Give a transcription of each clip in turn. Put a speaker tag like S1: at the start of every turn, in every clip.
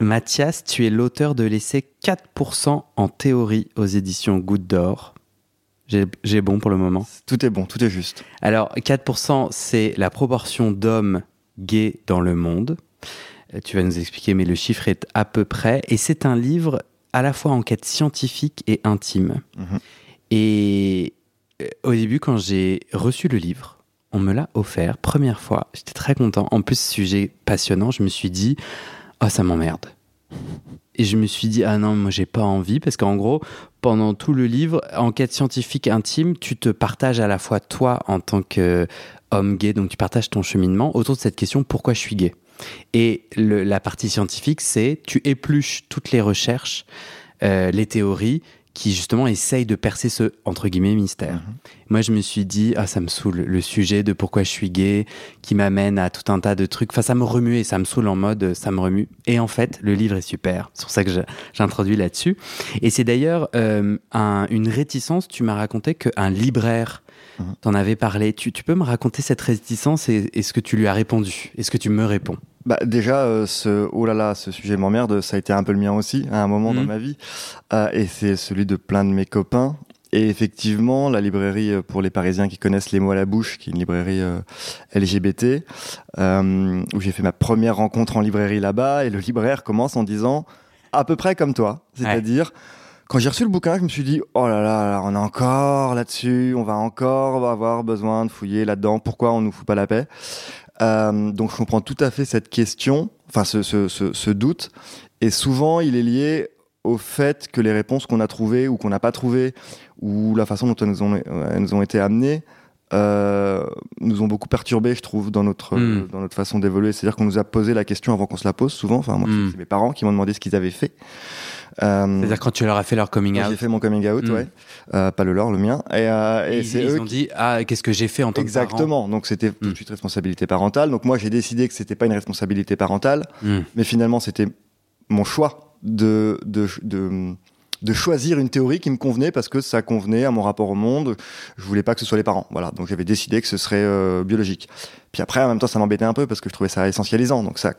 S1: Mathias, tu es l'auteur de l'essai 4% en théorie aux éditions Goutte d'Or. J'ai bon pour le moment?
S2: Tout est bon, tout est juste.
S1: Alors, 4%, c'est la proportion d'hommes gays dans le monde. Euh, tu vas nous expliquer, mais le chiffre est à peu près. Et c'est un livre à la fois enquête scientifique et intime.
S2: Mhm.
S1: Et euh, au début, quand j'ai reçu le livre, on me l'a offert, première fois. J'étais très content. En plus, sujet passionnant, je me suis dit, oh, ça m'emmerde. Et je me suis dit, ah non, moi j'ai pas envie, parce qu'en gros, pendant tout le livre, enquête scientifique intime, tu te partages à la fois toi en tant qu'homme gay, donc tu partages ton cheminement autour de cette question, pourquoi je suis gay? Et la partie scientifique, c'est tu épluches toutes les recherches, euh, les théories qui justement essayent de percer ce, entre guillemets, mystère.
S2: Mhm.
S1: Moi, je me suis dit, ah, ça me saoule, le sujet de pourquoi je suis gay, qui m'amène à tout un tas de trucs. Enfin, ça me remue et ça me saoule en mode, euh, ça me remue. Et en fait, le livre est super. C'est pour ça que j'introduis là-dessus. Et c'est d'ailleurs euh, un- une réticence. Tu m'as raconté qu'un libraire
S2: Mhm.
S1: t'en avait parlé. Tu, tu peux me raconter cette réticence et, et ce que tu lui as répondu? Et ce que tu me réponds?
S2: Bah, déjà, euh, ce oh là là, ce sujet m'emmerde, ça a été un peu le mien aussi à un moment dans
S1: Mhm.
S2: ma vie, Euh, et c'est celui de plein de mes copains. Et effectivement, la librairie euh, pour les Parisiens qui connaissent les mots à la bouche, qui est une librairie euh, LGBT, où j'ai fait ma première rencontre en librairie là-bas, et le libraire commence en disant à peu près comme toi, c'est-à-dire quand j'ai reçu le bouquin, je me suis dit oh là là, là, on est encore là-dessus, on va encore avoir besoin de fouiller là-dedans. Pourquoi on nous fout pas la paix? Euh, Donc je comprends tout à fait cette question, enfin ce, ce, ce, ce doute, et souvent il est lié au fait que les réponses qu'on a trouvées ou qu'on n'a pas trouvées, ou la façon dont elles nous ont, elles nous ont été amenées, euh, nous ont beaucoup perturbés, je trouve, dans notre,
S1: Mm.
S2: dans notre façon d'évoluer. C'est-à-dire qu'on nous a posé la question avant qu'on se la pose, souvent. Enfin, moi,
S1: Mm.
S2: c'est mes parents qui m'ont demandé ce qu'ils avaient fait. Euh,
S1: C'est-à-dire quand tu leur as fait leur coming out,
S2: J'ai fait mon coming out,
S1: Mm.
S2: ouais. Euh, pas le leur, le mien. Et, euh, et
S1: ils,
S2: c'est
S1: ils
S2: eux
S1: ont
S2: qui-
S1: dit ah qu'est-ce que j'ai fait en tant que parent
S2: Exactement. Donc c'était tout de suite responsabilité parentale. Donc moi j'ai décidé que c'était pas une responsabilité parentale,
S1: Hmm.
S2: mais finalement c'était mon choix de, de, de, de choisir une théorie qui me convenait parce que ça convenait à mon rapport au monde. Je voulais pas que ce soit les parents. Voilà. Donc j'avais décidé que ce serait euh, biologique. Puis après en même temps ça m'embêtait un peu parce que je trouvais ça essentialisant. Donc ça,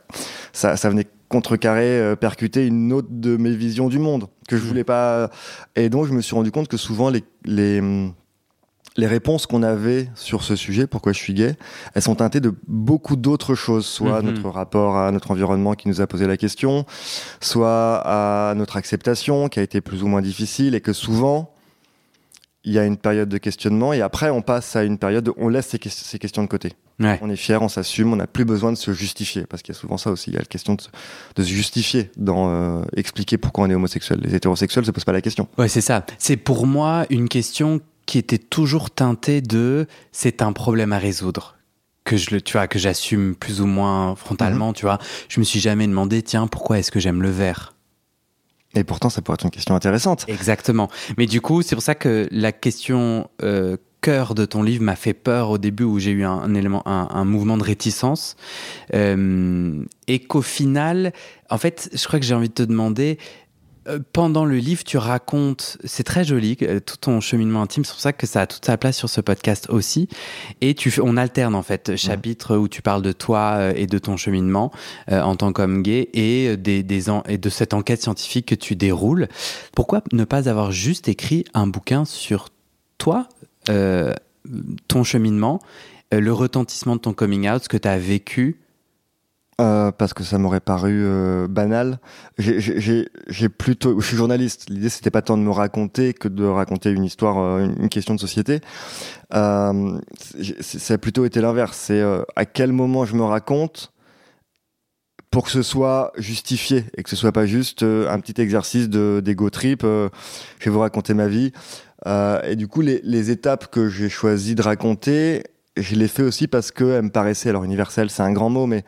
S2: ça, ça venait contrecarrer, euh, percuter une autre de mes visions du monde que je
S1: Mm.
S2: voulais pas. Et donc je me suis rendu compte que souvent les, les hum, les réponses qu'on avait sur ce sujet, pourquoi je suis gay, elles sont teintées de beaucoup d'autres choses, soit
S1: Mhm.
S2: notre rapport à notre environnement qui nous a posé la question, soit à notre acceptation qui a été plus ou moins difficile et que souvent il y a une période de questionnement et après on passe à une période où on laisse ces, que- ces questions de côté.
S1: Ouais.
S2: On est fier, on s'assume, on n'a plus besoin de se justifier parce qu'il y a souvent ça aussi, il y a la question de, se- de se justifier dans euh, expliquer pourquoi on est homosexuel. Les hétérosexuels se posent pas la question.
S1: Ouais, c'est ça. C'est pour moi une question qui était toujours teintée de c'est un problème à résoudre que je le tu vois que j'assume plus ou moins frontalement, tu vois. Je me suis jamais demandé tiens, pourquoi est-ce que j'aime le vert?
S2: Et pourtant ça pourrait être une question intéressante.
S1: Exactement. Mais du coup, c'est pour ça que la question euh, cœur de ton livre m'a fait peur au début où j'ai eu un, élément, un, un mouvement de réticence. Euh, et qu'au final, en fait, je crois que j'ai envie de te demander. Euh, Pendant le livre, tu racontes, c'est très joli, euh, tout ton cheminement intime. C'est pour ça que ça a toute sa place sur ce podcast aussi. Et tu, on alterne en fait chapitres où tu parles de toi euh, et de ton cheminement euh, en tant qu'homme gay et des, des en- et de cette enquête scientifique que tu déroules. Pourquoi ne pas avoir juste écrit un bouquin sur toi, euh, ton cheminement, le retentissement de ton coming out, ce que tu as vécu
S2: Euh, parce que ça m'aurait paru euh, banal. J'ai- plutôt, je suis journaliste. L'idée c'était pas tant de me raconter que de raconter une histoire, euh, une question de société. Ça a plutôt été l'inverse. C'est à quel moment je me raconte pour que ce soit justifié et que ce soit pas juste un petit exercice de d'ego trip. Je vais vous raconter ma vie. Et du coup, les, les étapes que j'ai choisi de raconter, je les fais aussi parce qu'elles me paraissaient, alors universelles, c'est un grand mot, mais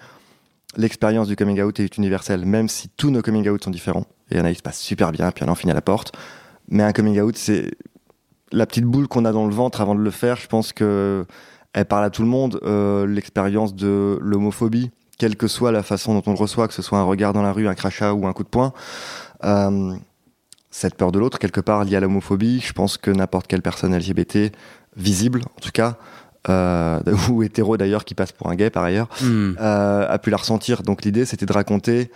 S2: l'expérience du coming out est universelle, même si tous nos coming out sont différents. Il y en a qui se passent super bien, puis il y en a finit à la porte. Mais un coming out, c'est la petite boule qu'on a dans le ventre avant de le faire. Je pense que elle parle à tout le monde. Euh, l'expérience de l'homophobie, quelle que soit la façon dont on le reçoit, que ce soit un regard dans la rue, un crachat ou un coup de poing. Euh, cette peur de l'autre, quelque part liée à l'homophobie, je pense que n'importe quelle personne LGBT, visible en tout cas, euh, ou hétéro d'ailleurs, qui passe pour un gay par ailleurs,
S1: Hmm.
S2: euh, a pu la ressentir. Donc l'idée, c'était de raconter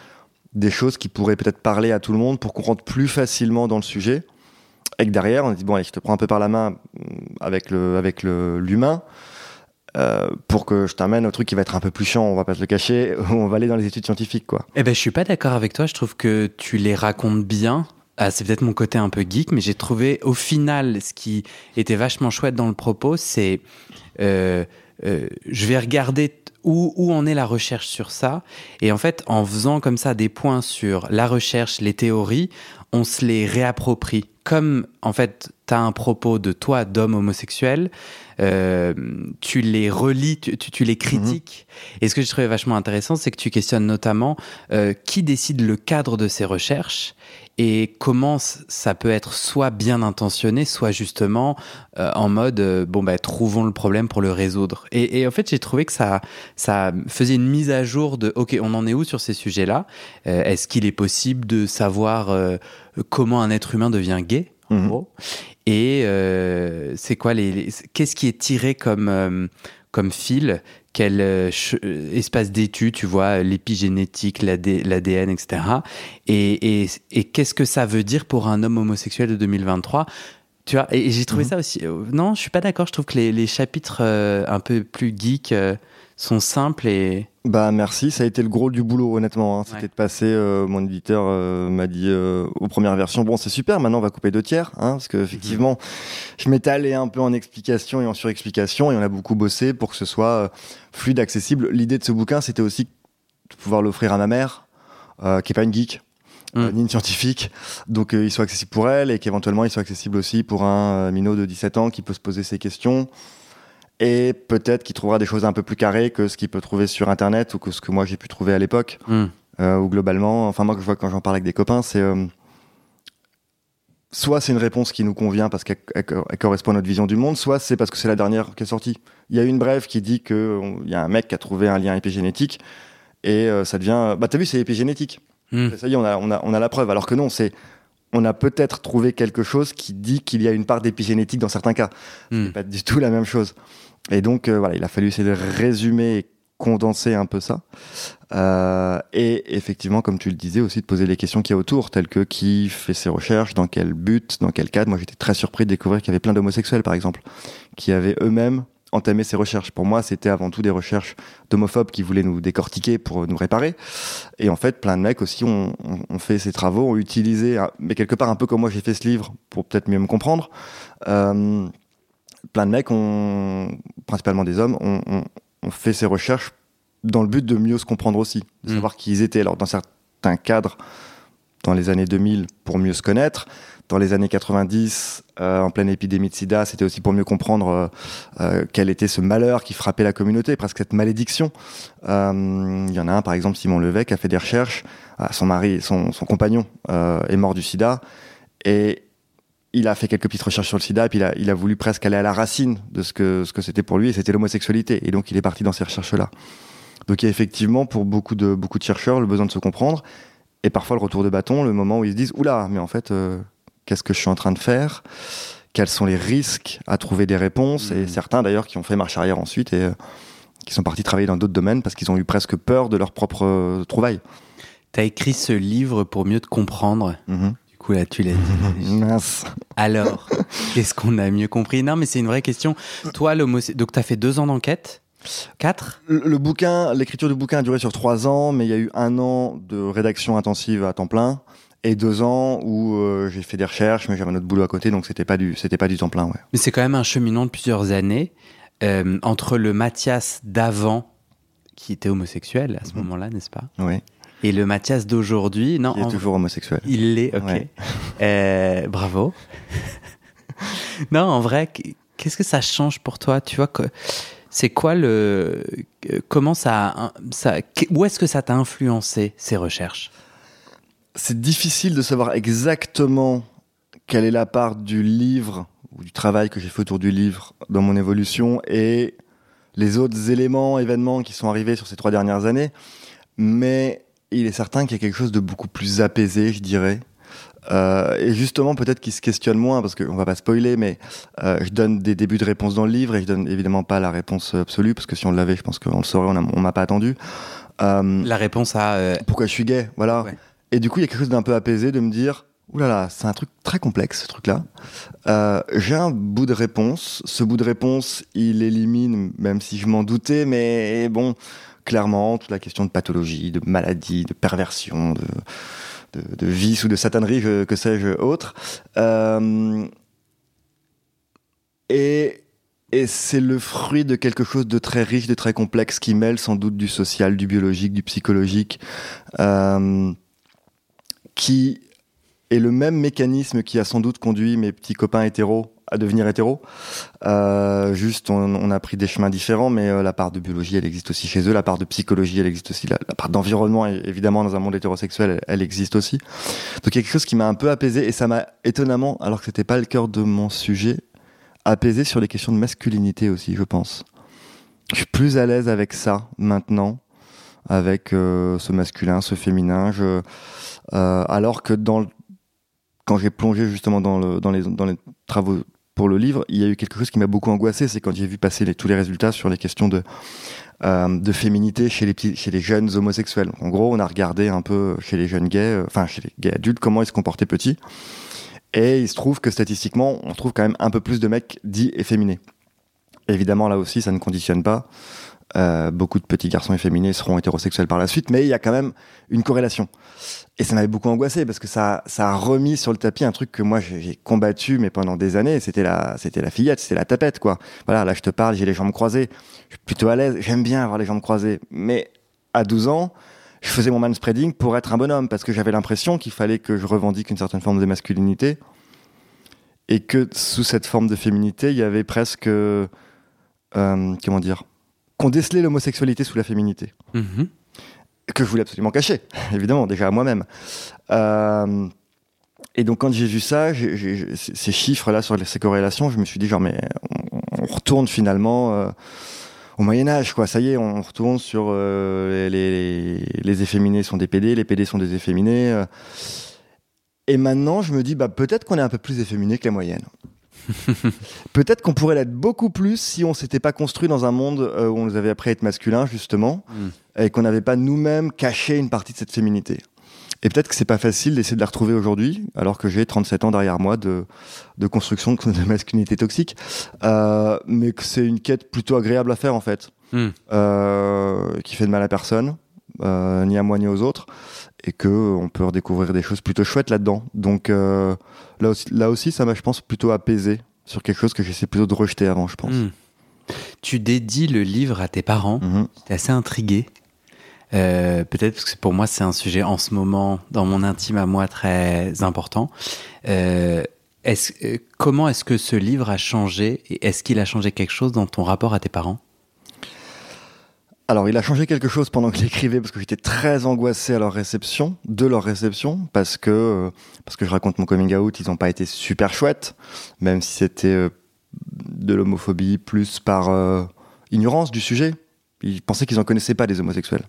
S2: des choses qui pourraient peut-être parler à tout le monde pour qu'on rentre plus facilement dans le sujet. Et que derrière, on dit bon, allez, je te prends un peu par la main mm, avec le avec le l'humain. euh, pour que je t'amène au truc qui va être un peu plus chiant, on va pas se le cacher, on va aller dans les études scientifiques, quoi.
S1: Eh ben, je suis pas d'accord avec toi. Je trouve que tu les racontes bien. Ah, c'est peut-être mon côté un peu geek, mais j'ai trouvé au final ce qui était vachement chouette dans le propos, c'est euh, euh, je vais regarder où, où en est la recherche sur ça. Et en fait, en faisant comme ça des points sur la recherche, les théories, on se les réapproprie. Comme en fait, tu as un propos de toi, d'homme homosexuel, euh, tu les relis, tu, tu- tu les critiques. Et ce que je trouvais vachement intéressant, c'est que tu questionnes notamment euh, qui décide le cadre de ces recherches et comment ça peut être soit bien intentionné, soit justement euh, en mode euh, bon bah trouvons le problème pour le résoudre. Et, et en fait, j'ai trouvé que ça ça faisait une mise à jour de ok, on en est où sur ces sujets-là? Euh, Est-ce qu'il est possible de savoir euh, comment un être humain devient gay? En
S2: Mhm.
S1: gros Et euh, c'est quoi les, les- qu'est-ce qui est tiré comme euh, comme fil? Quel euh, espace d'étude, tu vois, l'épigénétique, l'AD l'ADN, etc. Et, et, et qu'est-ce que ça veut dire pour un homme homosexuel de 2023 tu vois, et, et j'ai trouvé
S2: Mhm.
S1: ça aussi. non, je suis pas d'accord. Je trouve que les, les chapitres un peu plus geeks sont simples et.
S2: Bah merci, ça a été le gros du boulot honnêtement. hein. C'était
S1: Ouais.
S2: de passer, euh, mon éditeur euh, m'a dit euh, aux premières versions, bon c'est super, maintenant on va couper deux tiers, hein, parce que effectivement, je m'étais allé un peu en explication et en surexplication, et on a beaucoup bossé pour que ce soit euh, fluide, accessible. L'idée de ce bouquin, c'était aussi de pouvoir l'offrir à ma mère, euh, qui est pas une geek.
S1: Mm.
S2: ni une scientifique, donc euh, il soit accessible pour elle et qu'éventuellement il soit accessible aussi pour un euh, minot de 17 ans qui peut se poser ses questions et peut-être qu'il trouvera des choses un peu plus carrées que ce qu'il peut trouver sur internet ou que ce que moi j'ai pu trouver à l'époque
S1: Hmm.
S2: euh, ou globalement enfin moi que je vois quand j'en parle avec des copains c'est euh, soit c'est une réponse qui nous convient parce qu'elle elle- elle correspond à notre vision du monde soit c'est parce que c'est la dernière qui est sortie il y a une brève qui dit que on- il y a un mec qui a trouvé un lien épigénétique et euh, ça devient bah t'as vu c'est épigénétique
S1: Hmm.
S2: ça y est on a, on, a, on a la preuve alors que non c'est on a peut-être trouvé quelque chose qui dit qu'il y a une part d'épigénétique dans certains cas
S1: Hmm.
S2: c'est pas du tout la même chose. Et donc, euh, voilà, il a fallu essayer de résumer et condenser un peu ça. Euh, et effectivement, comme tu le disais, aussi de poser les questions qu'il y a autour, telles que qui fait ses recherches, dans quel but, dans quel cadre. Moi, j'étais très surpris de découvrir qu'il y avait plein d'homosexuels, par exemple, qui avaient eux-mêmes entamé ces recherches. Pour moi, c'était avant tout des recherches d'homophobes qui voulaient nous décortiquer pour nous réparer. Et en fait, plein de mecs aussi ont, fait ces travaux, ont utilisé, mais quelque part un peu comme moi j'ai fait ce livre pour peut-être mieux me comprendre. Euh, plein de mecs, ont, principalement des hommes, ont, ont- ont fait ces recherches dans le but de mieux se comprendre aussi, de
S1: Mm.
S2: savoir qui ils étaient. Alors, dans certains cadres, dans les années 2000, pour mieux se connaître. Dans les années 90, euh, en pleine épidémie de sida, c'était aussi pour mieux comprendre euh, euh, quel était ce malheur qui frappait la communauté, presque cette malédiction. Il y en a un, par exemple, Simon Levey, qui a fait des recherches. Ah, son mari, son, compagnon est mort du sida. Et il a fait quelques petites recherches sur le sida, et puis il a, voulu presque aller à la racine de ce que c'était pour lui, et c'était l'homosexualité. Et donc il est parti dans ces recherches-là. Donc il y a effectivement pour beaucoup de beaucoup de chercheurs le besoin de se comprendre, et parfois le retour de bâton, le moment où ils se disent oula, mais en fait, qu'est-ce que je suis en train de faire Quels sont les risques à trouver des réponses Et
S1: Mhm.
S2: certains d'ailleurs qui ont fait marche arrière ensuite et euh, qui sont partis travailler dans d'autres domaines parce qu'ils ont eu presque peur de leur propre euh, trouvaille.
S1: T'as écrit ce livre pour mieux te comprendre.
S2: Mhm.
S1: Du coup, là, tu l'as dit.
S2: Mince.
S1: Alors, qu'est-ce qu'on a mieux compris? Non, mais c'est une vraie question. Toi. Donc, t'as fait deux ans d'enquête? Quatre?
S2: Le, le bouquin, l'écriture du bouquin a duré sur trois ans, mais il y a eu un an de rédaction intensive à temps plein et deux ans où euh, j'ai fait des recherches, mais j'avais un autre boulot à côté, donc c'était pas du, c'était pas du temps plein, ouais.
S1: Mais c'est quand même un cheminement de plusieurs années euh, entre le Mathias d'avant, qui était homosexuel à ce
S2: Mhm.
S1: moment-là, n'est-ce pas?
S2: Oui.
S1: Et le Mathias d'aujourd'hui, non.
S2: Il est
S1: en-
S2: toujours homosexuel.
S1: Il l'est, ok.
S2: Ouais.
S1: Euh, bravo. non, en vrai, qu'est-ce que ça change pour toi? Tu vois, que- c'est quoi le. Comment ça. ça où est-ce que ça t'a influencé, ces recherches?
S2: C'est difficile de savoir exactement quelle est la part du livre ou du travail que j'ai fait autour du livre dans mon évolution et les autres éléments, événements qui sont arrivés sur ces trois dernières années. Mais il est certain qu'il y a quelque chose de beaucoup plus apaisé, je dirais. Euh, et justement, peut-être qu'il se questionne moins, parce qu'on va pas spoiler, mais euh, je donne des débuts de réponse dans le livre et je donne évidemment pas la réponse absolue, parce que si on l'avait, je pense qu'on le saurait, on, m'a pas attendu. Euh,
S1: La réponse à. euh,
S2: pourquoi je suis gay, voilà.
S1: Ouais.
S2: Et du coup, il y a quelque chose d'un peu apaisé de me dire, oulala, là là, c'est un truc très complexe, ce truc-là. Euh, J'ai un bout de réponse. Ce bout de réponse, il élimine, même si je m'en doutais, mais bon, clairement, toute la question de pathologie, de maladie, de perversion, de, de, vice ou de satanerie, que sais-je, autre. Euh, et et c'est le fruit de quelque chose de très riche, de très complexe, qui mêle sans doute du social, du biologique, du psychologique, euh, qui est le même mécanisme qui a sans doute conduit mes petits copains hétéros à devenir hétéros. Euh, juste, on, on a pris des chemins différents, mais euh, la part de biologie, elle existe aussi chez eux. La part de psychologie, elle existe aussi. La, part d'environnement, évidemment, dans un monde hétérosexuel, elle, elle existe aussi. Donc il y a quelque chose qui m'a un peu apaisé, et ça m'a étonnamment, alors que c'était pas le cœur de mon sujet, apaisé sur les questions de masculinité aussi, je pense. Je suis plus à l'aise avec ça maintenant, avec euh, ce masculin, ce féminin. Euh, alors que quand j'ai plongé justement dans, le, dans, les, travaux pour le livre, il y a eu quelque chose qui m'a beaucoup angoissé, c'est quand j'ai vu passer tous les résultats sur les questions de, euh, féminité chez les, jeunes homosexuels. En gros, on a regardé un peu chez les jeunes gays, enfin chez les gays adultes, comment ils se comportaient petits. Et il se trouve que statistiquement, on trouve quand même un peu plus de mecs dits efféminés. Évidemment, là aussi, ça ne conditionne pas. Euh, beaucoup de petits garçons efféminés seront hétérosexuels par la suite, mais il y a quand même une corrélation. Et ça m'avait beaucoup angoissé parce que ça, ça a remis sur le tapis un truc que moi j'ai combattu mais pendant des années. C'était la, c'était la fillette, c'était la tapette quoi. Voilà, là je te parle, j'ai les jambes croisées, je suis plutôt à l'aise, j'aime bien avoir les jambes croisées. Mais à 12 ans, je faisais mon manspreading pour être un bonhomme parce que j'avais l'impression qu'il fallait que je revendique une certaine forme de masculinité et que sous cette forme de féminité, il y avait presque, euh, comment dire, qu'on décelait l'homosexualité sous la féminité
S1: mhm.
S2: que je voulais absolument cacher, évidemment, déjà à moi-même. Euh, et donc quand j'ai vu ça, ces ces chiffres-là sur ces corrélations, je me suis dit genre mais on, on retourne finalement euh, au Moyen Âge, quoi. Ça y est, on retourne sur euh, les, les, les efféminés sont des PD, les PD sont des efféminés. euh. Et maintenant, je me dis bah peut-être qu'on est un peu plus efféminé que la moyenne. peut-être qu'on pourrait l'être beaucoup plus si on s'était pas construit dans un monde euh, où on nous avait appris à être masculin justement
S1: Mm.
S2: et qu'on n'avait pas nous-mêmes caché une partie de cette féminité. Et peut-être que c'est pas facile d'essayer de la retrouver aujourd'hui, alors que j'ai 37 ans derrière moi de, de construction de masculinité toxique, euh, mais que c'est une quête plutôt agréable à faire en fait,
S1: Mm.
S2: euh, qui fait de mal à personne, euh, ni à moi ni aux autres, et que on peut redécouvrir des choses plutôt chouettes là-dedans. Donc là, aussi, là aussi, ça m'a, je pense, plutôt apaisé sur quelque chose que j'essaie plutôt de rejeter avant, je pense.
S1: Mm. Tu dédies le livre à tes parents.
S2: Mhm.
S1: J'étais assez intrigué. Euh, Peut-être parce que pour moi, c'est un sujet en ce moment, dans mon intime à moi, très important. Euh, est-ce- euh, comment est-ce que ce livre a changé et est-ce qu'il a changé quelque chose dans ton rapport à tes parents?
S2: Alors, il a changé quelque chose pendant que j'écrivais parce que j'étais très angoissé à leur réception, de leur réception, parce que euh, parce que je raconte mon coming out, ils n'ont pas été super chouettes, même si c'était euh, de l'homophobie plus par euh, ignorance du sujet. Ils pensaient qu'ils en connaissaient pas des homosexuels.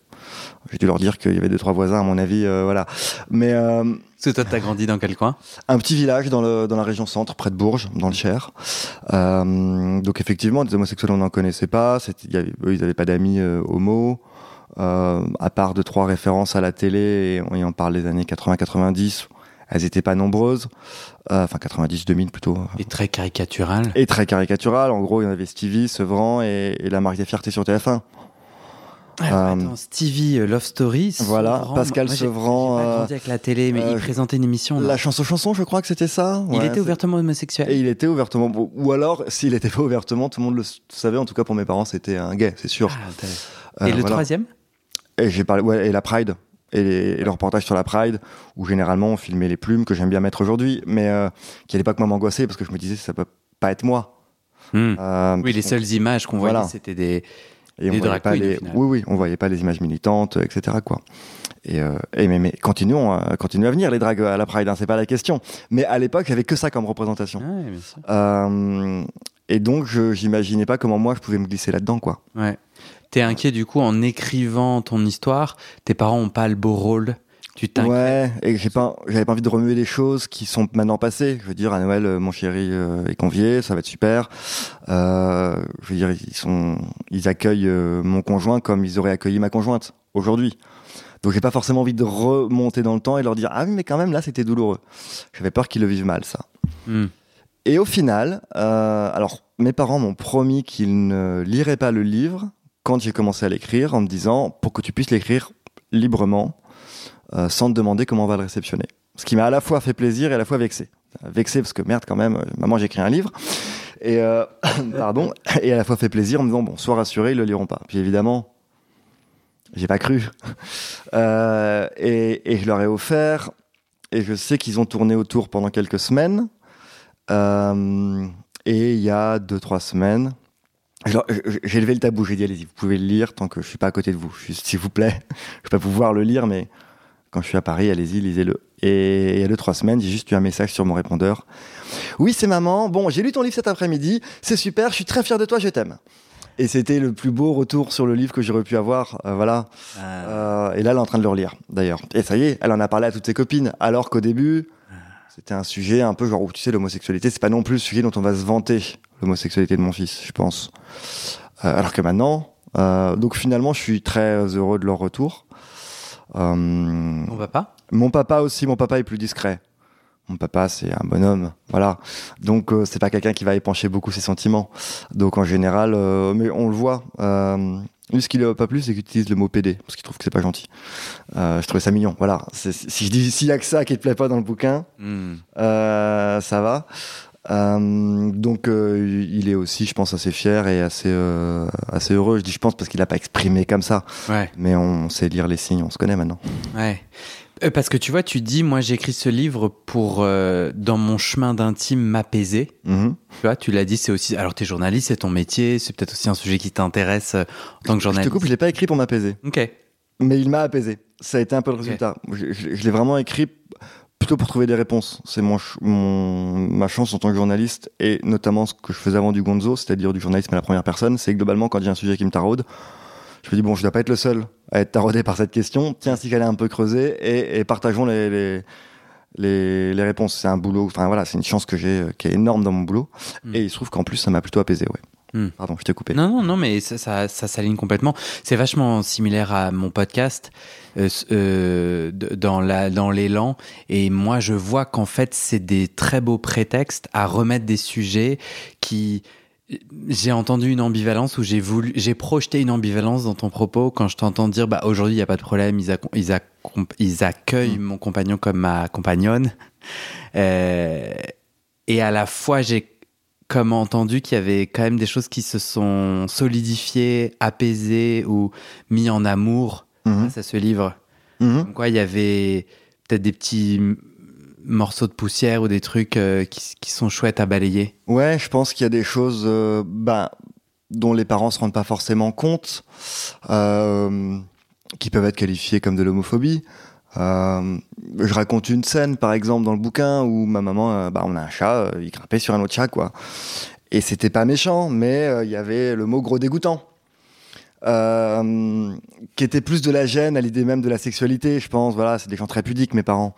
S2: J'ai dû leur dire qu'il y avait deux trois voisins, à mon avis, euh, voilà. Mais euh,
S1: toi, t'as grandi dans quel coin?
S2: Un petit village dans, le, dans la région centre, près de Bourges, dans le Cher. Euh, donc effectivement, des homosexuels, on n'en connaissait pas. Y avait- eux, ils n'avaient pas d'amis euh, homo. Euh, à part de trois références à la télé, et on y en parle des années 80-90, elles n'étaient pas nombreuses. Euh, enfin, 90-2000 plutôt.
S1: Et très caricatural.
S2: Et très caricatural. En gros, il y en avait Stevie, Sevran et, et la marque des fiertés sur TF1. Euh,
S1: attends, Stevie, euh, Love Story.
S2: voilà, Pascal
S1: moi,
S2: Sevran,
S1: J'ai pas
S2: euh,
S1: grandi avec la télé, mais
S2: euh,
S1: il présentait une émission.
S2: La chanson chanson, je crois que c'était ça.
S1: il était ouvertement homosexuel.
S2: Et il était ouvertement. Ou alors, s'il n'était pas ouvertement, tout le monde le savait. En tout cas, pour mes parents, c'était un gay, c'est sûr.
S1: Ah,
S2: Euh,
S1: et le
S2: voilà.
S1: troisième?
S2: Et j'ai parlé. Ouais, et la Pride. et, les, et le reportage sur la Pride, où généralement on filmait les plumes que j'aime bien mettre aujourd'hui, mais euh, qui à l'époque m'angoissait parce que je me disais ça peut pas être moi.
S1: Hmm.
S2: Euh,
S1: Oui, les seules images qu'on
S2: Voilà.
S1: voyait, c'était des.
S2: Et on voyait pas les, oui, oui, on voyait pas les images militantes, etc. Quoi. Et, euh, et mais, mais continuons, à- continuons à venir les dragues à la Pride, hein, c'est pas la question. Mais à l'époque, j'avais que ça comme représentation.
S1: Sûr.
S2: Euh, et donc, je j'imaginais pas comment moi je pouvais me glisser là-dedans, quoi.
S1: Ouais. T'es inquiet du coup en écrivant ton histoire, tes parents ont pas le beau rôle. Tu.
S2: Ouais, et j'ai pas, j'avais pas envie de remuer des choses qui sont maintenant passées. Je veux dire, à Noël, euh, mon chéri euh, est convié, ça va être super. Euh, je veux dire, ils sont, ils accueillent mon conjoint comme ils auraient accueilli ma conjointe aujourd'hui. Donc j'ai pas forcément envie de remonter dans le temps et leur dire ah oui mais quand même là c'était douloureux. J'avais peur qu'ils le vivent mal ça.
S1: Hmm.
S2: Et au final, euh, alors mes parents m'ont promis qu'ils ne liraient pas le livre quand j'ai commencé à l'écrire en me disant pour que tu puisses l'écrire librement euh, sans te demander comment on va le réceptionner. Ce qui m'a à la fois fait plaisir et à la fois vexé. Vexé parce que merde quand même, euh, maman j'ai écrit un livre. Et euh, pardon, et à la fois fait plaisir en me disant bon, sois rassuré, ils le liront pas. Puis évidemment, j'ai pas cru. Et, je leur ai offert. Et je sais qu'ils ont tourné autour pendant quelques semaines. Et il y a deux trois semaines, j'ai levé le tabou. J'ai dit allez-y, vous pouvez le lire tant que je suis pas à côté de vous. S'il vous plaît, je vais pas pouvoir le lire, mais quand je suis à Paris, allez-y, lisez-le. Et il y a deux trois semaines, j'ai juste eu un message sur mon répondeur. Oui, c'est maman. Bon, j'ai lu ton livre cet après-midi. C'est super. Je suis très fier de toi. Je t'aime. Et c'était le plus beau retour sur le livre que j'aurais pu avoir. Euh, voilà. Euh, et là, elle est en train de le relire, d'ailleurs. Et ça y est, elle en a parlé à toutes ses copines. Alors qu'au début, c'était un sujet un peu genre où tu sais, l'homosexualité, c'est pas non plus le sujet dont on va se vanter, l'homosexualité de mon fils, je pense. Euh, alors que maintenant, donc finalement, je suis très heureux de leur retour. Euh,
S1: On va pas?
S2: mon papa aussi, mon papa est plus discret. Mon papa, c'est un bonhomme, voilà. Donc, euh, c'est pas quelqu'un qui va épancher beaucoup ses sentiments. Donc, en général, euh, mais on le voit. Euh, lui, ce qu'il a pas plus, c'est qu'il utilise le mot PD, parce qu'il trouve que c'est pas gentil. Euh, je trouvais ça mignon, voilà. Si je dis s'il y a que ça qui te plaît pas dans le bouquin,
S1: Hmm.
S2: euh, ça va. Euh, donc euh, il est aussi, je pense, assez fier et assez euh, assez heureux. Je dis je pense parce qu'il a pas exprimé comme ça,
S1: Ouais,
S2: mais on sait lire les signes, on se connaît maintenant.
S1: ouais. Parce que tu vois, tu dis, moi j'écris ce livre pour, euh, dans mon chemin d'intime, m'apaiser.
S2: Mhm.
S1: Tu vois, tu l'as dit, c'est aussi. Alors, t'es journaliste, c'est ton métier, c'est peut-être aussi un sujet qui t'intéresse euh, en tant que
S2: Je
S1: journaliste.
S2: te coupe, je l'ai pas écrit pour m'apaiser.
S1: Ok.
S2: Mais il m'a apaisé. Ça a été un peu le résultat. Je, je- je l'ai vraiment écrit plutôt pour trouver des réponses. C'est mon, ma chance en tant que journaliste et notamment ce que je faisais avant du gonzo, c'est-à-dire du journalisme à la première personne. C'est que globalement, quand j'ai un sujet qui me taraude, je me dis, bon, je dois pas être le seul à être taraudé par cette question. Tiens, si j'allais un peu creuser et, et partageons les, les, les, les réponses. C'est un boulot, enfin voilà, c'est une chance que j'ai, euh, qui est énorme dans mon boulot.
S1: Mm.
S2: Et il se trouve qu'en plus, ça m'a plutôt apaisé, ouais.
S1: Mm.
S2: Pardon, je t'ai coupé.
S1: Non, non, non, mais ça, ça, ça s'aligne complètement. C'est vachement similaire à mon podcast euh, euh, dans la dans l'élan. Et moi, je vois qu'en fait, c'est des très beaux prétextes à remettre des sujets qui. J'ai entendu une ambivalence où j'ai voulu, j'ai projeté une ambivalence dans ton propos quand je t'entends dire, bah aujourd'hui il y a pas de problème, ils, accueillent mon compagnon comme ma compagnonne. Euh, et à la fois, j'ai comme entendu qu'il y avait quand même des choses qui se sont solidifiées, apaisées ou mis en amour
S2: Mhm.
S1: grâce à ce livre.
S2: Mhm.
S1: Comme quoi, il y avait peut-être des petits morceaux de poussière ou des trucs euh, qui, qui sont chouettes à balayer.
S2: Ouais, je pense qu'il y a des choses euh, bah, dont les parents se rendent pas forcément compte, euh, qui peuvent être qualifiées comme de l'homophobie. Euh, je raconte une scène, par exemple, dans le bouquin où ma maman, euh, bah, on a un chat, euh, il grimpait sur un autre chat, quoi. Et c'était pas méchant, mais il y avait le mot gros dégoûtant. Euh, qui était plus de la gêne à l'idée même de la sexualité, je pense. Voilà, c'est des gens très pudiques, mes parents.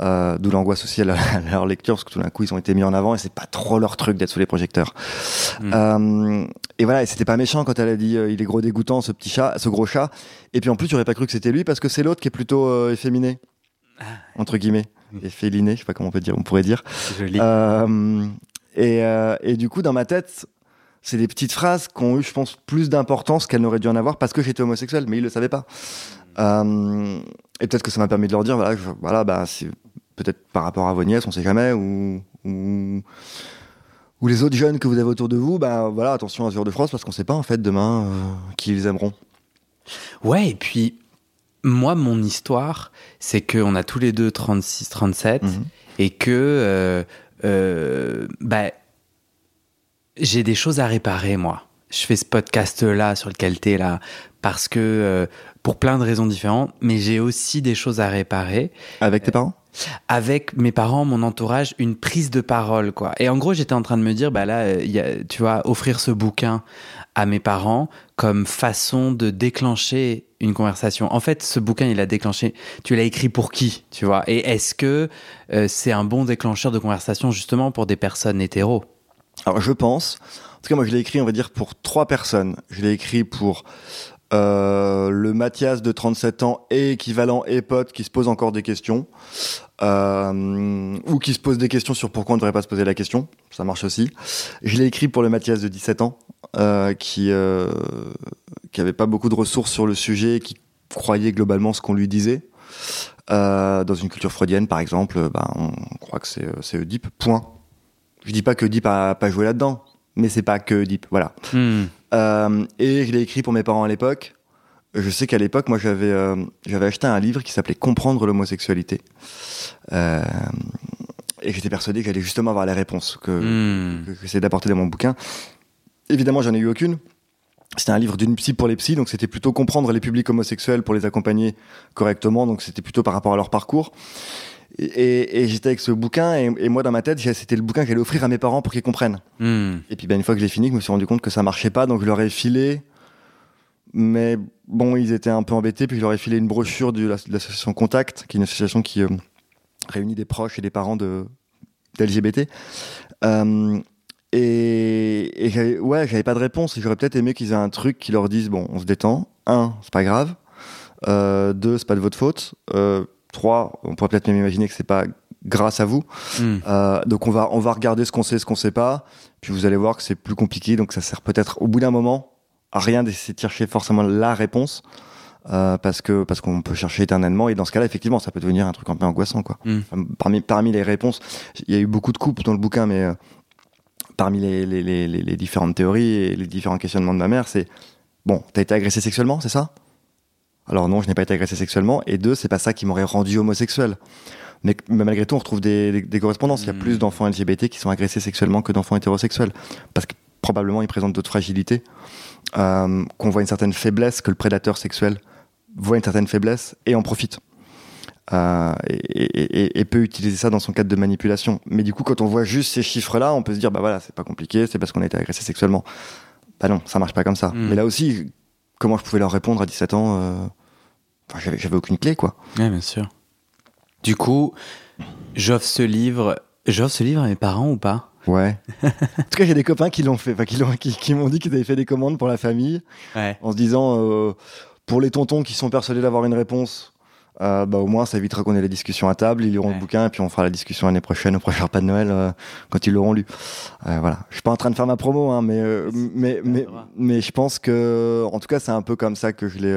S2: Euh, D'où l'angoisse aussi à, la- à leur lecture, parce que tout d'un coup, ils ont été mis en avant et c'est pas trop leur truc d'être sous les projecteurs.
S1: Mm.
S2: Euh, et voilà, et c'était pas méchant quand elle a dit euh, il est gros dégoûtant, ce petit chat, ce gros chat. Et puis en plus, j'aurais pas cru que c'était lui parce que c'est l'autre qui est plutôt euh, efféminé, entre guillemets. Efféliné, je sais pas comment on peut dire, on pourrait dire.
S1: Joli.
S2: Euh, et, et du coup, dans ma tête, c'est des petites phrases qui ont eu, je pense, plus d'importance qu'elles n'auraient dû en avoir parce que j'étais homosexuel, mais ils le savaient pas. Euh, et peut-être que ça m'a permis de leur dire, voilà, je- voilà, bah, c'est peut-être par rapport à vos nièces, on sait jamais, ou, ou, ou les autres jeunes que vous avez autour de vous, bah, voilà, attention à ce de phrases parce qu'on sait pas en fait demain euh, qui ils aimeront.
S1: Ouais, et puis moi, mon histoire, c'est qu'on a tous les deux 36, 37 et que euh, euh, bah, j'ai des choses à réparer, moi. Je fais ce podcast-là sur lequel tu es là parce que euh, pour plein de raisons différentes, mais j'ai aussi des choses à réparer.
S2: Avec tes parents?
S1: Avec mes parents, mon entourage, une prise de parole, quoi. Et en gros, j'étais en train de me dire, bah là, a, tu vois, offrir ce bouquin à mes parents comme façon de déclencher une conversation. En fait, ce bouquin, il a déclenché. Tu l'as écrit pour qui, tu vois? Et est-ce que euh, c'est un bon déclencheur de conversation justement pour des personnes hétéros?
S2: Alors, je pense. En tout cas, moi, je l'ai écrit, on va dire, pour trois personnes. Je l'ai écrit pour euh, le Mathias de 37 ans et équivalent et pote qui se pose encore des questions euh, ou qui se pose des questions sur pourquoi on ne devrait pas se poser la question, ça marche aussi. Je l'ai écrit pour le Mathias de 17 ans euh, qui qui avait pas beaucoup de ressources sur le sujet, qui croyait globalement ce qu'on lui disait. Dans une culture freudienne, par exemple, bah, on croit que c'est c'est Oedipe. Point. Je dis pas que Oedipe a pas joué là-dedans, mais c'est pas que Oedipe. Voilà.
S1: Hmm.
S2: Euh, et je l'ai écrit pour mes parents à l'époque. Je sais qu'à l'époque, moi, j'avais euh, j'avais acheté un livre qui s'appelait Comprendre l'homosexualité. Euh, et j'étais persuadé que j'allais justement avoir les réponses que,
S1: Hmm.
S2: que j'essaie d'apporter dans mon bouquin. Évidemment, j'en ai eu aucune. C'était un livre d'une psy pour les psys, donc c'était plutôt comprendre les publics homosexuels pour les accompagner correctement, donc c'était plutôt par rapport à leur parcours. Et, et- et j'étais avec ce bouquin, et, et moi dans ma tête, j'ai- c'était le bouquin que j'allais offrir à mes parents pour qu'ils comprennent.
S1: Hmm.
S2: Et puis ben, une fois que je l'ai fini, je me suis rendu compte que ça marchait pas, donc je leur ai filé. Mais bon, ils étaient un peu embêtés, puis je leur ai filé une brochure de l'ass- de l'association Contact, qui est une association qui euh, réunit des proches et des parents de d'LGBT. Euh, et et j'avais- ouais, j'avais pas de réponse. J'aurais peut-être aimé qu'ils aient un truc qui leur dise bon, on se détend. Un, c'est pas grave. Euh, deux, c'est pas de votre faute. Euh, trois, on pourrait peut-être même imaginer que c'est pas grâce à vous.
S1: Hmm.
S2: Euh, donc on va on va regarder ce qu'on sait, ce qu'on sait pas. Puis vous allez voir que c'est plus compliqué. Donc ça sert peut-être au bout d'un moment à rien d'essayer de chercher forcément la réponse. euh, parce que parce qu'on peut chercher éternellement et dans ce cas-là effectivement ça peut devenir un truc un peu angoissant quoi.
S1: Mm.
S2: Enfin, parmi parmi les réponses il y a eu beaucoup de coupes dans le bouquin mais euh, parmi les, les- les différentes théories et les différents questionnements de ma mère c'est bon t'as été agressé sexuellement c'est ça? Alors non je n'ai pas été agressé sexuellement et deux c'est pas ça qui m'aurait rendu homosexuel mais, mais malgré tout on retrouve des, des, des correspondances il y a
S1: Mm.
S2: plus d'enfants LGBT qui sont agressés sexuellement que d'enfants hétérosexuels parce que probablement ils présentent d'autres fragilités euh, qu'on voit une certaine faiblesse que le prédateur sexuel voit une certaine faiblesse et en profite euh, et, et- et- et peut utiliser ça dans son cadre de manipulation. Mais du coup, quand on voit juste ces chiffres-là, on peut se dire, bah voilà, c'est pas compliqué, c'est parce qu'on a été agressé sexuellement. Bah non, ça marche pas comme ça.
S1: Mm.
S2: Mais là aussi, comment je pouvais leur répondre à 17 ans euh, Enfin, j'avais, j'avais aucune clé, quoi.
S1: Ouais, bien sûr. Du coup, j'offre ce livre. J'offre ce livre à mes parents ou pas?
S2: Ouais. en tout cas, j'ai des copains qui l'ont fait, enfin, qui, l'ont, qui, qui m'ont dit qu'ils avaient fait des commandes pour la famille,
S1: Ouais.
S2: en se disant, euh, pour les tontons qui sont persuadés d'avoir une réponse, euh, bah au moins ça évitera qu'on ait les discussions à table, ils liront
S1: Ouais.
S2: le bouquin et puis on fera la discussion l'année prochaine au prochain repas de Noël euh, quand ils l'auront lu. Euh, voilà, je suis pas en train de faire ma promo, hein, mais mais mais
S1: droit.
S2: mais je pense que en tout cas c'est un peu comme ça que je l'ai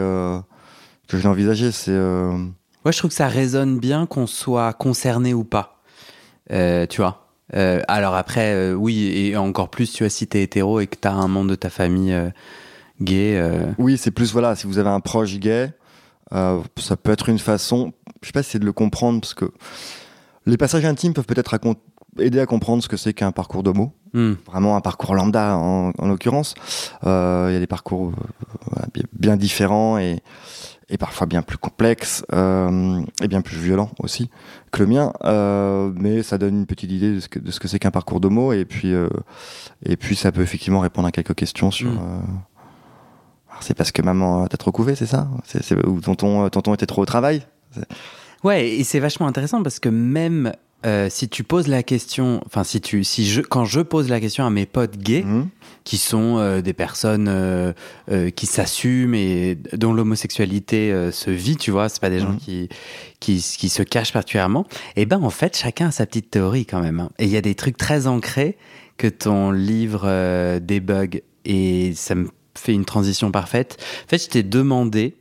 S2: que je l'ai envisagé. C'est euh,
S1: Moi, je trouve que ça résonne bien qu'on soit concerné ou pas. Euh, tu vois Euh, Alors après, euh, oui, et encore plus, tu vois, si t'es hétéro et que t'as un membre de ta famille gay.
S2: oui, c'est plus voilà, si vous avez un proche gay, ça peut être une façon. Je sais pas si c'est de le comprendre parce que les passages intimes peuvent peut-être aider à comprendre ce que c'est qu'un parcours d'homo.
S1: hmm,
S2: vraiment un parcours lambda en, en l'occurrence. Il y a des parcours bien différents et, et parfois bien plus complexes euh, et bien plus violents aussi que le mien. Euh, mais ça donne une petite idée de ce que, de ce que c'est qu'un parcours d'homo et puis euh, et puis ça peut effectivement répondre à quelques questions sur.
S1: Mm.
S2: c'est parce que maman t'a trop couvé, c'est ça? Ou tonton, tonton était trop au travail?
S1: Ouais, et c'est vachement intéressant parce que même euh, si tu poses la question, enfin si tu, si je, quand je pose la question à mes potes gays,
S2: Mhm.
S1: qui sont euh, des personnes euh, qui s'assument et dont l'homosexualité se vit, tu vois, c'est pas des gens
S2: Mhm.
S1: qui, qui qui se cachent particulièrement. Et ben en fait, chacun a sa petite théorie quand même. hein. Et il y a des trucs très ancrés que ton livre débug et ça me fait une transition parfaite. En fait, je t'ai demandé,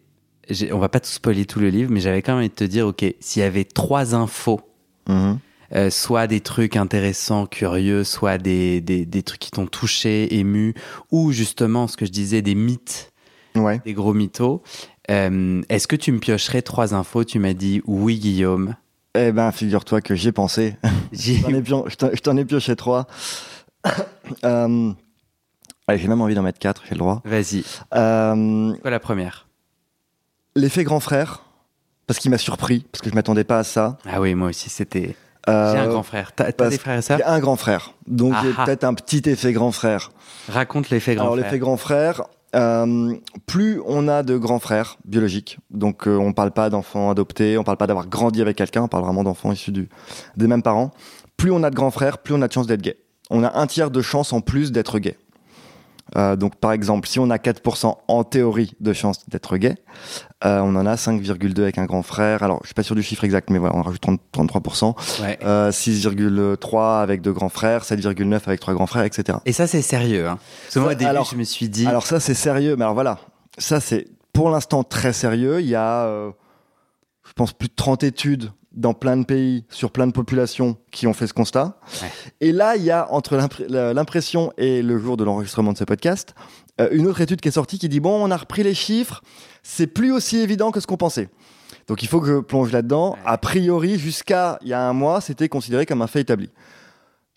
S1: on va pas tout spoiler tout le livre, mais j'avais quand même envie de te dire, ok, s'il y avait trois infos
S2: Mhm.
S1: Euh, soit des trucs intéressants, curieux, soit des, des, des trucs qui t'ont touché, ému, ou justement ce que je disais, des mythes,
S2: Ouais.
S1: des gros mythos. Euh, Est-ce que tu me piocherais trois infos? Tu m'as dit oui, Guillaume.
S2: Eh ben, figure-toi que j'y ai pensé. Je t'en ai pioché trois. Euh, allez, j'ai même envie d'en mettre quatre, j'ai le droit.
S1: Vas-y.
S2: Euh,
S1: quoi la première?
S2: L'effet grand frère, parce qu'il m'a surpris, parce que je m'attendais pas à ça.
S1: Ah oui, moi aussi, c'était.
S2: Euh,
S1: J'ai un grand frère. T'as des frères et sœurs
S2: J'ai un grand frère, donc j'ai
S1: Ah ah.
S2: peut-être un petit effet grand frère.
S1: Raconte l'effet grand
S2: Alors
S1: frère.
S2: l'effet grand frère, euh, plus on a de grands frères biologiques, donc euh, on parle pas d'enfants adoptés, on parle pas d'avoir grandi avec quelqu'un, on parle vraiment d'enfants issus du, des mêmes parents. Plus on a de grands frères, plus on a de chances d'être gay. On a un tiers de chance en plus d'être gay. Euh, donc par exemple, si on a 4% en théorie de chance d'être gay, euh, on en a 5,2 avec un grand frère. Alors je suis pas sûr du chiffre exact, mais voilà, on rajoute 30 33%.
S1: Ouais.
S2: Euh, 6,3 avec deux grands frères, 7,9 avec trois grands frères, etc.
S1: Et ça, c'est sérieux. Hein.
S2: Ça,
S1: au début,
S2: alors-
S1: je me suis dit.
S2: Alors ça c'est sérieux, mais alors voilà, ça c'est pour l'instant très sérieux. Il y a, euh, je pense, plus de 30 études dans plein de pays, sur plein de populations qui ont fait ce constat.
S1: Ouais.
S2: Et là, il y a entre l'impression et le jour de l'enregistrement de ce podcast, euh, une autre étude qui est sortie qui dit, bon, on a repris les chiffres, c'est plus aussi évident que ce qu'on pensait. Donc il faut que je plonge là-dedans.
S1: Ouais.
S2: A priori, jusqu'à il y a un mois, c'était considéré comme un fait établi.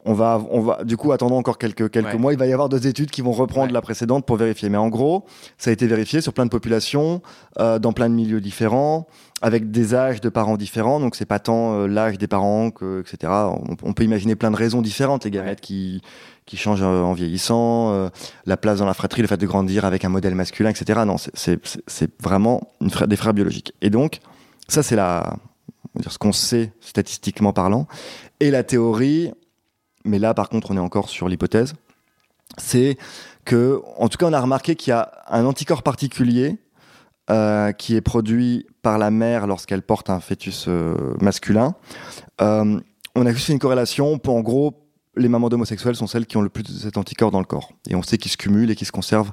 S2: On va, on va, du coup, attendons encore quelques, quelques
S1: Ouais.
S2: mois. Il va y avoir deux études qui vont reprendre
S1: Ouais.
S2: la précédente pour vérifier. Mais en gros, ça a été vérifié sur plein de populations, euh, dans plein de milieux différents, avec des âges de parents différents. Donc, c'est pas tant euh, l'âge des parents, que, etc. On, on peut imaginer plein de raisons différentes. Les gamètes qui, qui changent euh, en vieillissant, euh, la place dans la fratrie, le fait de grandir avec un modèle masculin, etc. Non, c'est- c'est c'est- c'est vraiment une frère- des frères biologiques. Et donc, ça, c'est la, on va dire ce qu'on sait statistiquement parlant. Et la théorie, mais là, par contre, on est encore sur l'hypothèse, c'est que, en tout cas, on a remarqué qu'il y a un anticorps particulier euh, qui est produit par la mère lorsqu'elle porte un fœtus euh, masculin. Euh, on a juste fait une corrélation en gros, les mamans d'homosexuels sont celles qui ont le plus de cet anticorps dans le corps. Et on sait qu'il se cumule et qu'il se conserve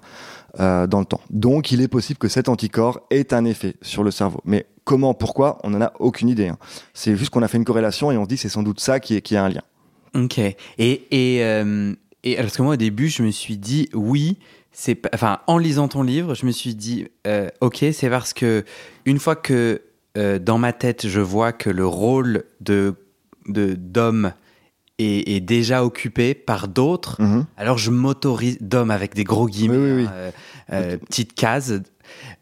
S2: dans le temps. Donc, il est possible que cet anticorps ait un effet sur le cerveau. Mais comment, pourquoi, on n'en a aucune idée. hein. C'est juste qu'on a fait une corrélation et on dit c'est sans doute ça qui a un lien.
S1: Ok. Et, et, euh, et parce que moi, au début, je me suis dit, oui, c'est pas- enfin, en lisant ton livre, je me suis dit, euh, ok, c'est parce que une fois que euh, dans ma tête, je vois que le rôle de de- d'homme est, est déjà occupé par d'autres,
S2: Mhm.
S1: alors je m'autorise, d'homme avec des gros guillemets,
S2: Oui, oui, oui.
S1: hein, petite case.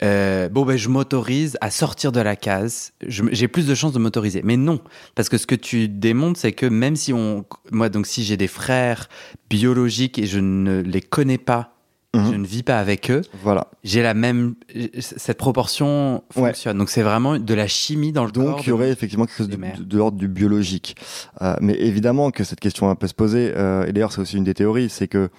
S1: Euh, bon, ben, je m'autorise à sortir de la case. J'ai plus de chances de m'autoriser. Mais non, parce que ce que tu démontres, c'est que même si on, moi, donc, si j'ai des frères biologiques et je ne les connais pas,
S2: Mhm.
S1: je ne vis pas avec eux,
S2: Voilà.
S1: j'ai la même, cette proportion
S2: Ouais.
S1: fonctionne. Donc c'est vraiment de la chimie dans le corps.
S2: Donc il y aurait effectivement quelque chose de- de l'ordre du biologique. Euh, mais évidemment que cette question peut se poser, euh, et d'ailleurs c'est aussi une des théories, c'est que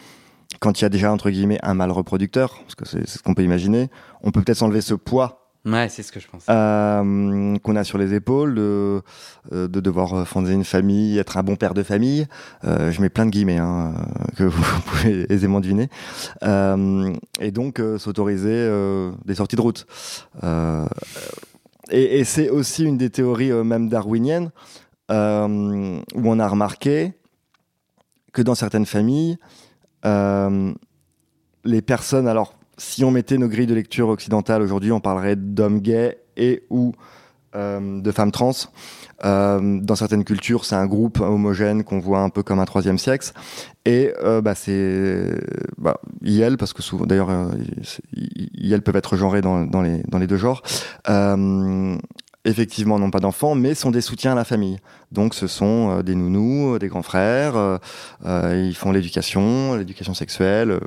S2: quand il y a déjà entre guillemets un mâle reproducteur, parce que c'est ce qu'on peut imaginer, on peut peut-être s'enlever ce poids
S1: Ouais, c'est ce que je pense.
S2: euh, qu'on a sur les épaules, de, euh, de devoir fonder une famille, être un bon père de famille. Euh, je mets plein de guillemets hein, que vous pouvez aisément deviner. Euh, et donc s'autoriser des sorties de route. Et et c'est aussi une des théories même darwiniennes où on a remarqué que dans certaines familles, les personnes, alors si on mettait nos grilles de lecture occidentales aujourd'hui, on parlerait d'hommes gays et ou euh, de femmes trans. Euh, dans certaines cultures, c'est un groupe homogène qu'on voit un peu comme un troisième sexe. Et euh, bah, c'est bah, IL, parce que souvent, d'ailleurs, euh, IL peuvent être genrés dans les deux genres. Effectivement, n'ont pas d'enfants, mais sont des soutiens à la famille. Donc, ce sont euh, des nounous, euh, des grands frères. euh, ils font l'éducation, l'éducation sexuelle.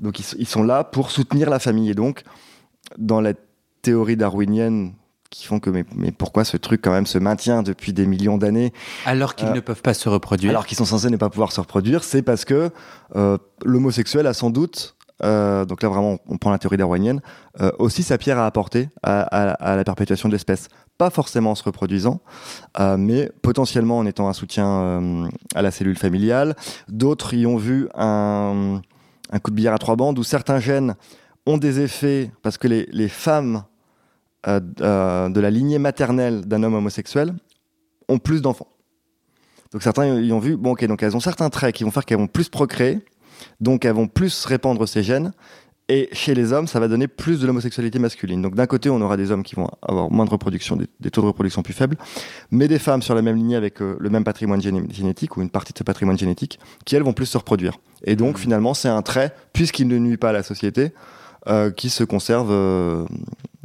S2: donc, ils, ils sont là pour soutenir la famille. Et donc, dans la théorie darwinienne qui font que mais, mais pourquoi ce truc quand même se maintient depuis des millions d'années
S1: Alors qu'ils ne peuvent pas se reproduire.
S2: alors qu'ils sont censés ne pas pouvoir se reproduire, c'est parce que l'homosexuel a sans doute, euh, donc là vraiment on prend la théorie darwinienne, euh, aussi sa pierre à apporter à, la perpétuation de l'espèce. Pas forcément en se reproduisant, euh, mais potentiellement en étant un soutien à la cellule familiale. D'autres y ont vu un, coup de billard à trois bandes où certains gènes ont des effets parce que les, les femmes de la lignée maternelle d'un homme homosexuel ont plus d'enfants. Donc certains y ont vu, bon ok, donc elles ont certains traits qui vont faire qu'elles vont plus procréer, donc elles vont plus répandre ces gènes, Et chez les hommes, ça va donner plus de l'homosexualité masculine. Donc d'un côté, on aura des hommes qui vont avoir moins de reproduction, des, taux de reproduction plus faibles, mais des femmes sur la même lignée avec euh, le même patrimoine génétique ou une partie de ce patrimoine génétique, qui elles vont plus se reproduire. Et donc mmh. finalement, c'est un trait, puisqu'il ne nuit pas à la société, euh, qui se conserve euh,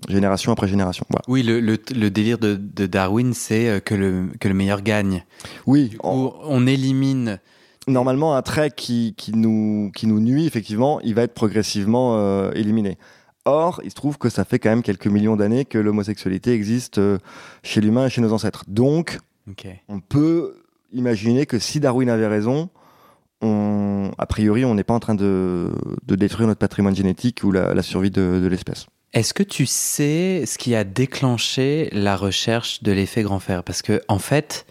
S2: génération après génération.
S1: Oui, le, le, délire de, Darwin, c'est que le, que le meilleur gagne.
S2: Oui.
S1: on élimine
S2: normalement, un trait qui, qui, nous, qui nous nuit, effectivement, il va être progressivement euh, éliminé. Or, il se trouve que ça fait quand même quelques millions d'années que l'homosexualité existe euh, chez l'humain et chez nos ancêtres. Donc, on peut imaginer que si Darwin avait raison, on, a priori, on n'est pas en train de, de, détruire notre patrimoine génétique ou la, la survie de, de l'espèce.
S1: Est-ce que tu sais ce qui a déclenché la recherche de l'effet grand frère? Parce que, en fait,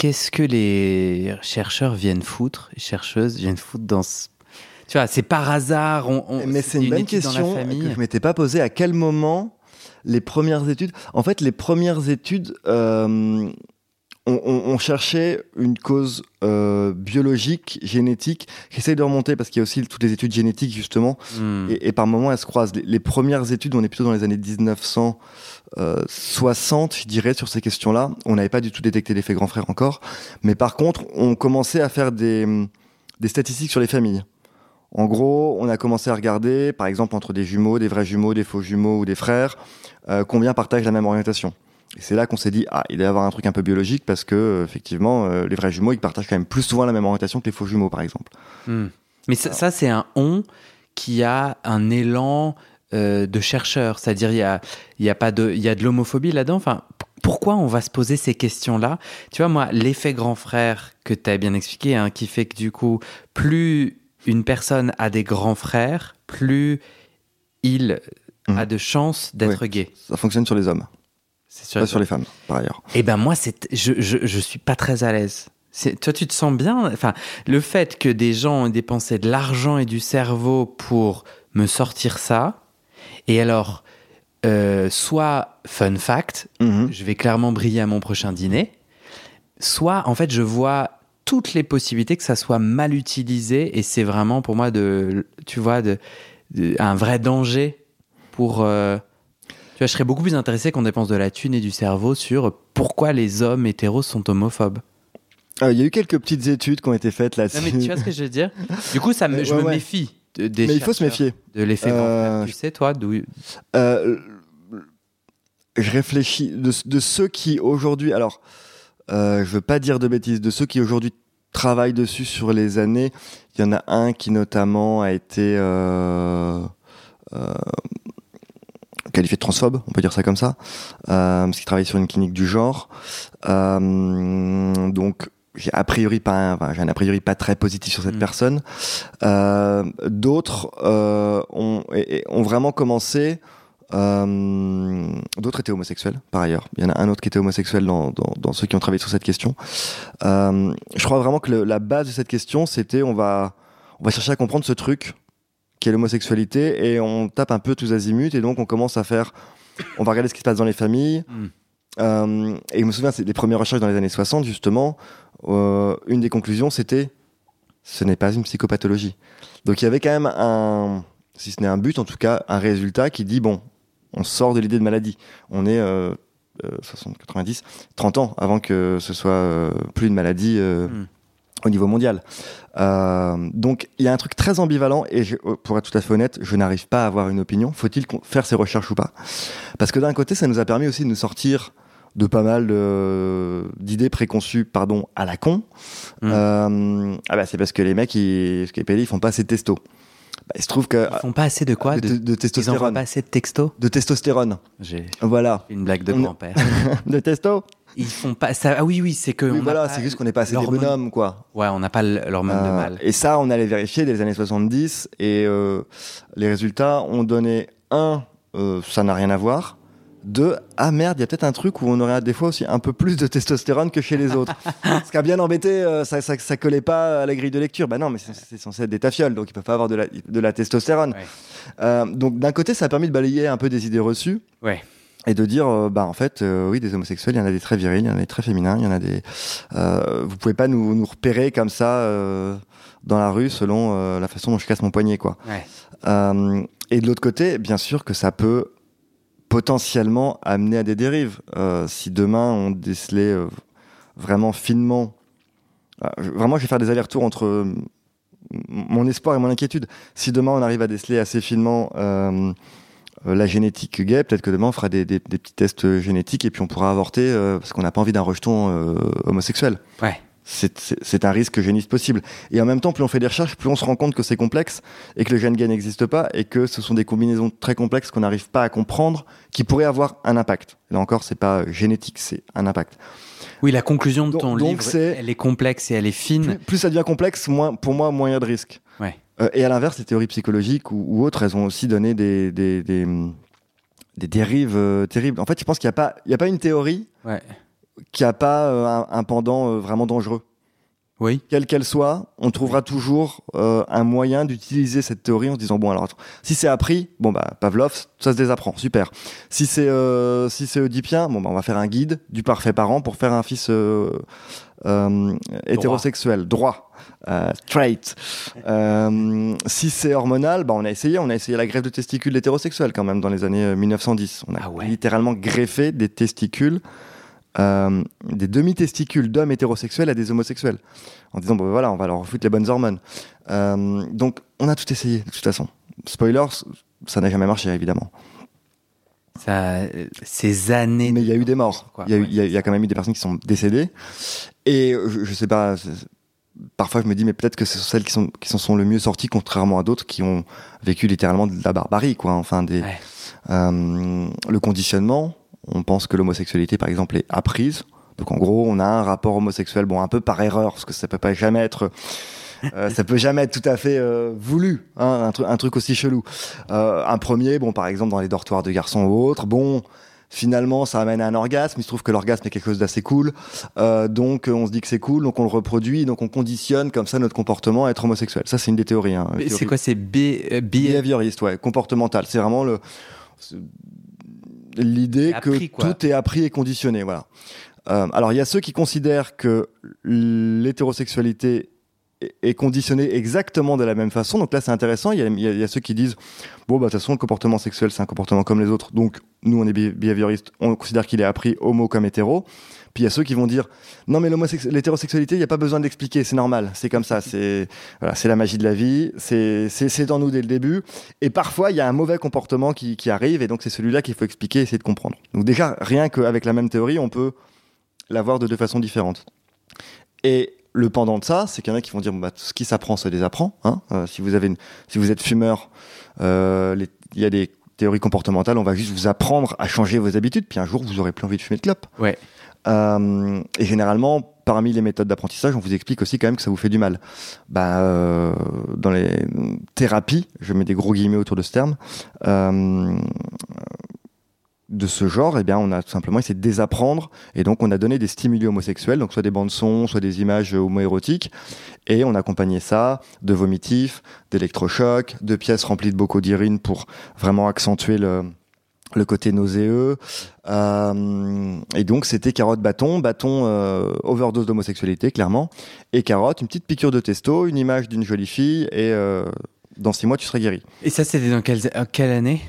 S1: qu'est-ce que les chercheurs viennent foutre, les chercheuses viennent foutre dans ce... Tu vois, c'est par hasard. On,
S2: Mais c'est une, bonne question que je m'étais pas posée. À quel moment les premières études En fait, les premières études, euh, on, cherchait une cause euh, biologique, génétique. J'essaie de remonter parce qu'il y a aussi toutes les études génétiques justement, hmm. et, par moments elles se croisent. Les, les, premières études, on est plutôt dans les années 1900. 60, je dirais, sur ces questions-là. On n'avait pas du tout détecté l'effet grand frère encore. Mais par contre, on commençait à faire des, des statistiques sur les familles. En gros, on a commencé à regarder, par exemple, entre des jumeaux, des vrais jumeaux, des faux jumeaux ou des frères, euh, combien partagent la même orientation. Et c'est là qu'on s'est dit, ah, il doit y avoir un truc un peu biologique parce que, euh, effectivement, euh, les vrais jumeaux, ils partagent quand même plus souvent la même orientation que les faux jumeaux, par exemple.
S1: Hmm. Mais ça, ça c'est un on qui a un élan euh, de chercheurs, c'est-à-dire il y a, y a pas de, il y a de l'homophobie là-dedans. Enfin, pourquoi on va se poser ces questions-là? Tu vois, moi, l'effet grand frère que tu as bien expliqué, hein, qui fait que du coup, plus une personne a des grands frères, plus il mmh. a de chances d'être gay.
S2: Ça fonctionne sur les hommes. C'est pas sur les femmes, par ailleurs.
S1: Eh ben moi, c'est, je, je, je suis pas très à l'aise. Toi, tu te sens bien? Enfin, le fait que des gens ont dépensé de l'argent et du cerveau pour me sortir ça, et alors, euh, soit fun fact, mhm. je vais clairement briller à mon prochain dîner, soit en fait je vois toutes les possibilités que ça soit mal utilisé et c'est vraiment pour moi de, tu vois, de, un vrai danger pour. Euh, vois, je serais beaucoup plus intéressé qu'on dépense de la thune et du cerveau sur pourquoi les hommes hétéros sont homophobes.
S2: Euh, il y a eu quelques petites études qui ont été faites là-dessus.
S1: mais tu vois ce que je veux dire? Du coup, ça me, je me méfie. Mais
S2: il faut se méfier.
S1: De l'effet euh, Tu sais, toi, d'où.
S2: Euh, je réfléchis. De, ceux qui aujourd'hui. Alors, euh, je veux pas dire de bêtises. De ceux qui aujourd'hui travaillent dessus sur les années, il y en a un qui notamment a été. Euh, qualifié de transphobe, on peut dire ça comme ça, parce qu'il travaille sur une clinique du genre. donc j'ai a priori pas j'ai un a priori pas très positif sur cette mm. personne. Euh, D'autres euh, ont, ont vraiment commencé. Euh, D'autres étaient homosexuels, par ailleurs. Il y en a un autre qui était homosexuel dans, dans, dans ceux qui ont travaillé sur cette question. Euh, je crois vraiment que le, la base de cette question, c'était on va on va chercher à comprendre ce truc qui est l'homosexualité et on tape un peu tous azimuts et donc on commence à faire on va regarder ce qui se passe dans les familles. Mm. Euh, et je me souviens, c'est des premières recherches dans les années 60, justement. Euh, une des conclusions, c'était ce n'est pas une psychopathologie. Donc il y avait quand même un, si ce n'est un but, en tout cas, un résultat qui dit bon, on sort de l'idée de maladie. On est euh, 60, 90, 30 ans avant que ce soit euh, plus une maladie euh, hmm. Au niveau mondial. donc il y a un truc très ambivalent et pour être tout à fait honnête, je n'arrive pas à avoir une opinion. Faut-il faire ces recherches ou pas? Parce que d'un côté, ça nous a permis aussi de nous sortir de pas mal d'idées préconçues pardon à la con mmh. euh, ah bah c'est parce que les mecs ils, ce ils font pas assez de testo bah, il se trouve que
S1: ils font pas assez de quoi
S2: de, de, testostérone
S1: ils pas assez de texto
S2: de testostérone.
S1: J'ai
S2: voilà.
S1: une blague de grand-père.
S2: De testo
S1: ils font pas ça. Ah oui oui c'est que
S2: voilà c'est juste qu'on n'est pas assez des bonhommes quoi.
S1: Ouais on n'a pas l'hormone de euh, mal.
S2: et ça on allait vérifier dès les années 70 et euh, les résultats ont donné un ça n'a rien à voir de ah merde, il y a peut-être un truc où on aurait des fois aussi un peu plus de testostérone que chez les autres. Ce qui a bien embêté, euh, ça, ça, collait pas à la grille de lecture. Bah non, mais c'est censé être des tafioles, donc ils peuvent pas avoir de la, de la testostérone. Euh, donc d'un côté, ça a permis de balayer un peu des idées reçues.
S1: Ouais.
S2: Et de dire, euh, bah en fait, oui, des homosexuels, il y en a des très virils, il y en a des très féminins, il y en a des. vous pouvez pas nous, nous repérer comme ça dans la rue selon la façon dont je casse mon poignet, quoi. et de l'autre côté, bien sûr que ça peut potentiellement amener à des dérives. si demain on décelait vraiment finement, vraiment, je vais faire des allers-retours entre mon espoir et mon inquiétude. Si demain on arrive à déceler assez finement euh, euh, la génétique gay, peut-être que demain on fera des, petits tests génétiques et puis on pourra avorter euh, parce qu'on n'a pas envie d'un rejeton homosexuel.
S1: Ouais.
S2: C'est un risque géniste possible. Et en même temps, plus on fait des recherches, plus on se rend compte que c'est complexe et que le gène gay n'existe pas et que ce sont des combinaisons très complexes qu'on n'arrive pas à comprendre qui pourraient avoir un impact. Là encore, c'est pas génétique, c'est un impact.
S1: Oui, la conclusion de ton livre, elle est complexe et elle est fine.
S2: Plus, ça devient complexe, moins, pour moi, moins il y a de risques.
S1: Ouais.
S2: Euh, et à l'inverse, les théories psychologiques ou, autres, elles ont aussi donné des, des, des, des dérives euh, terribles. En fait, je pense qu'il n'y a, pas, a pas une théorie qui n'a pas euh, un, pendant vraiment dangereux.
S1: Oui.
S2: Quelle qu'elle soit, on trouvera toujours euh, un moyen d'utiliser cette théorie en se disant bon alors si c'est appris, bon bah Pavlov, ça se désapprend, super. Si c'est euh, si c'est oedipien, bon bah on va faire un guide du parfait parent pour faire un fils euh, euh hétérosexuel, droit, euh, straight. si c'est hormonal, bah on a essayé, on a essayé la greffe de testicules hétérosexuels quand même dans les années 1910. On a
S1: ah
S2: littéralement greffé des testicules euh, des demi-testicules d'hommes hétérosexuels à des homosexuels. En disant, bon, ben voilà, on va leur foutre les bonnes hormones. Euh, donc, on a tout essayé, de toute façon. Spoilers, ça n'a jamais marché, évidemment.
S1: Ça, ces années.
S2: Mais il y a eu des morts. Il y, y, a quand même eu des personnes qui sont décédées. Et je, je sais pas, parfois je me dis, mais peut-être que ce sont celles qui, sont, qui s'en sont le mieux sorties, contrairement à d'autres qui ont vécu littéralement de la barbarie, quoi. Enfin, des, euh, le conditionnement, on pense que l'homosexualité, par exemple, est apprise. Donc en gros, on a un rapport homosexuel, bon, un peu par erreur, parce que ça peut pas jamais être, euh, ça peut jamais être tout à fait euh, voulu, hein, un, un, truc aussi chelou. Euh, un premier, bon, par exemple, dans les dortoirs de garçons ou autres, bon, finalement, ça amène à un orgasme. Il se trouve que l'orgasme est quelque chose d'assez cool, donc on se dit que c'est cool, donc on le reproduit, donc on conditionne comme ça notre comportement à être homosexuel. Ça, c'est une des théories. Hein,
S1: c'est quoi, c'est B,
S2: behavioriste, ouais, comportemental. C'est vraiment le l'idée que tout est appris et conditionné. Voilà. Euh, alors il y a ceux qui considèrent que l'hétérosexualité est conditionnée exactement de la même façon. Donc là, c'est intéressant. Il y, a, ceux qui disent bon, bah, de toute façon, le comportement sexuel, c'est un comportement comme les autres. Donc, nous, on est behavioristes, on considère qu'il est appris homo comme hétéro. Puis il y a ceux qui vont dire non mais l'hétérosexualité, il n'y a pas besoin d'expliquer, c'est normal, c'est comme ça, c'est voilà, c'est la magie de la vie, c'est en nous dès le début. Et parfois il y a un mauvais comportement qui, qui arrive et donc c'est celui-là qu'il faut expliquer, essayer de comprendre. Donc déjà rien qu'avec la même théorie, on peut l'avoir de deux façons différentes. Et le pendant de ça, c'est qu'il y en a qui vont dire bah, ce qui s'apprend se désapprend. Hein euh, si vous avez si vous êtes fumeur, euh, il y a des théories comportementales, on va juste vous apprendre à changer vos habitudes, puis un jour vous aurez plus envie de fumer de clope.
S1: Ouais.
S2: Euh, et généralement, parmi les méthodes d'apprentissage, on vous explique aussi quand même que ça vous fait du mal. Bah, euh, dans les thérapies, je mets des gros guillemets autour de ce terme, euh, de ce genre, eh bien, on a tout simplement essayé de désapprendre, et donc on a donné des stimuli homosexuels, donc soit des bandes son, soit des images homoérotiques, et on a accompagné ça de vomitifs, d'électrochocs, de pièces remplies de bocaux d'urine pour vraiment accentuer le, le côté nauséeux. Euh, et donc c'était carotte bâton, bâton euh, overdose d'homosexualité clairement, et carotte, une petite piqûre de testo, une image d'une jolie fille, et euh, dans six mois tu serais guéri.
S1: Et ça c'était dans quelle, quelle année?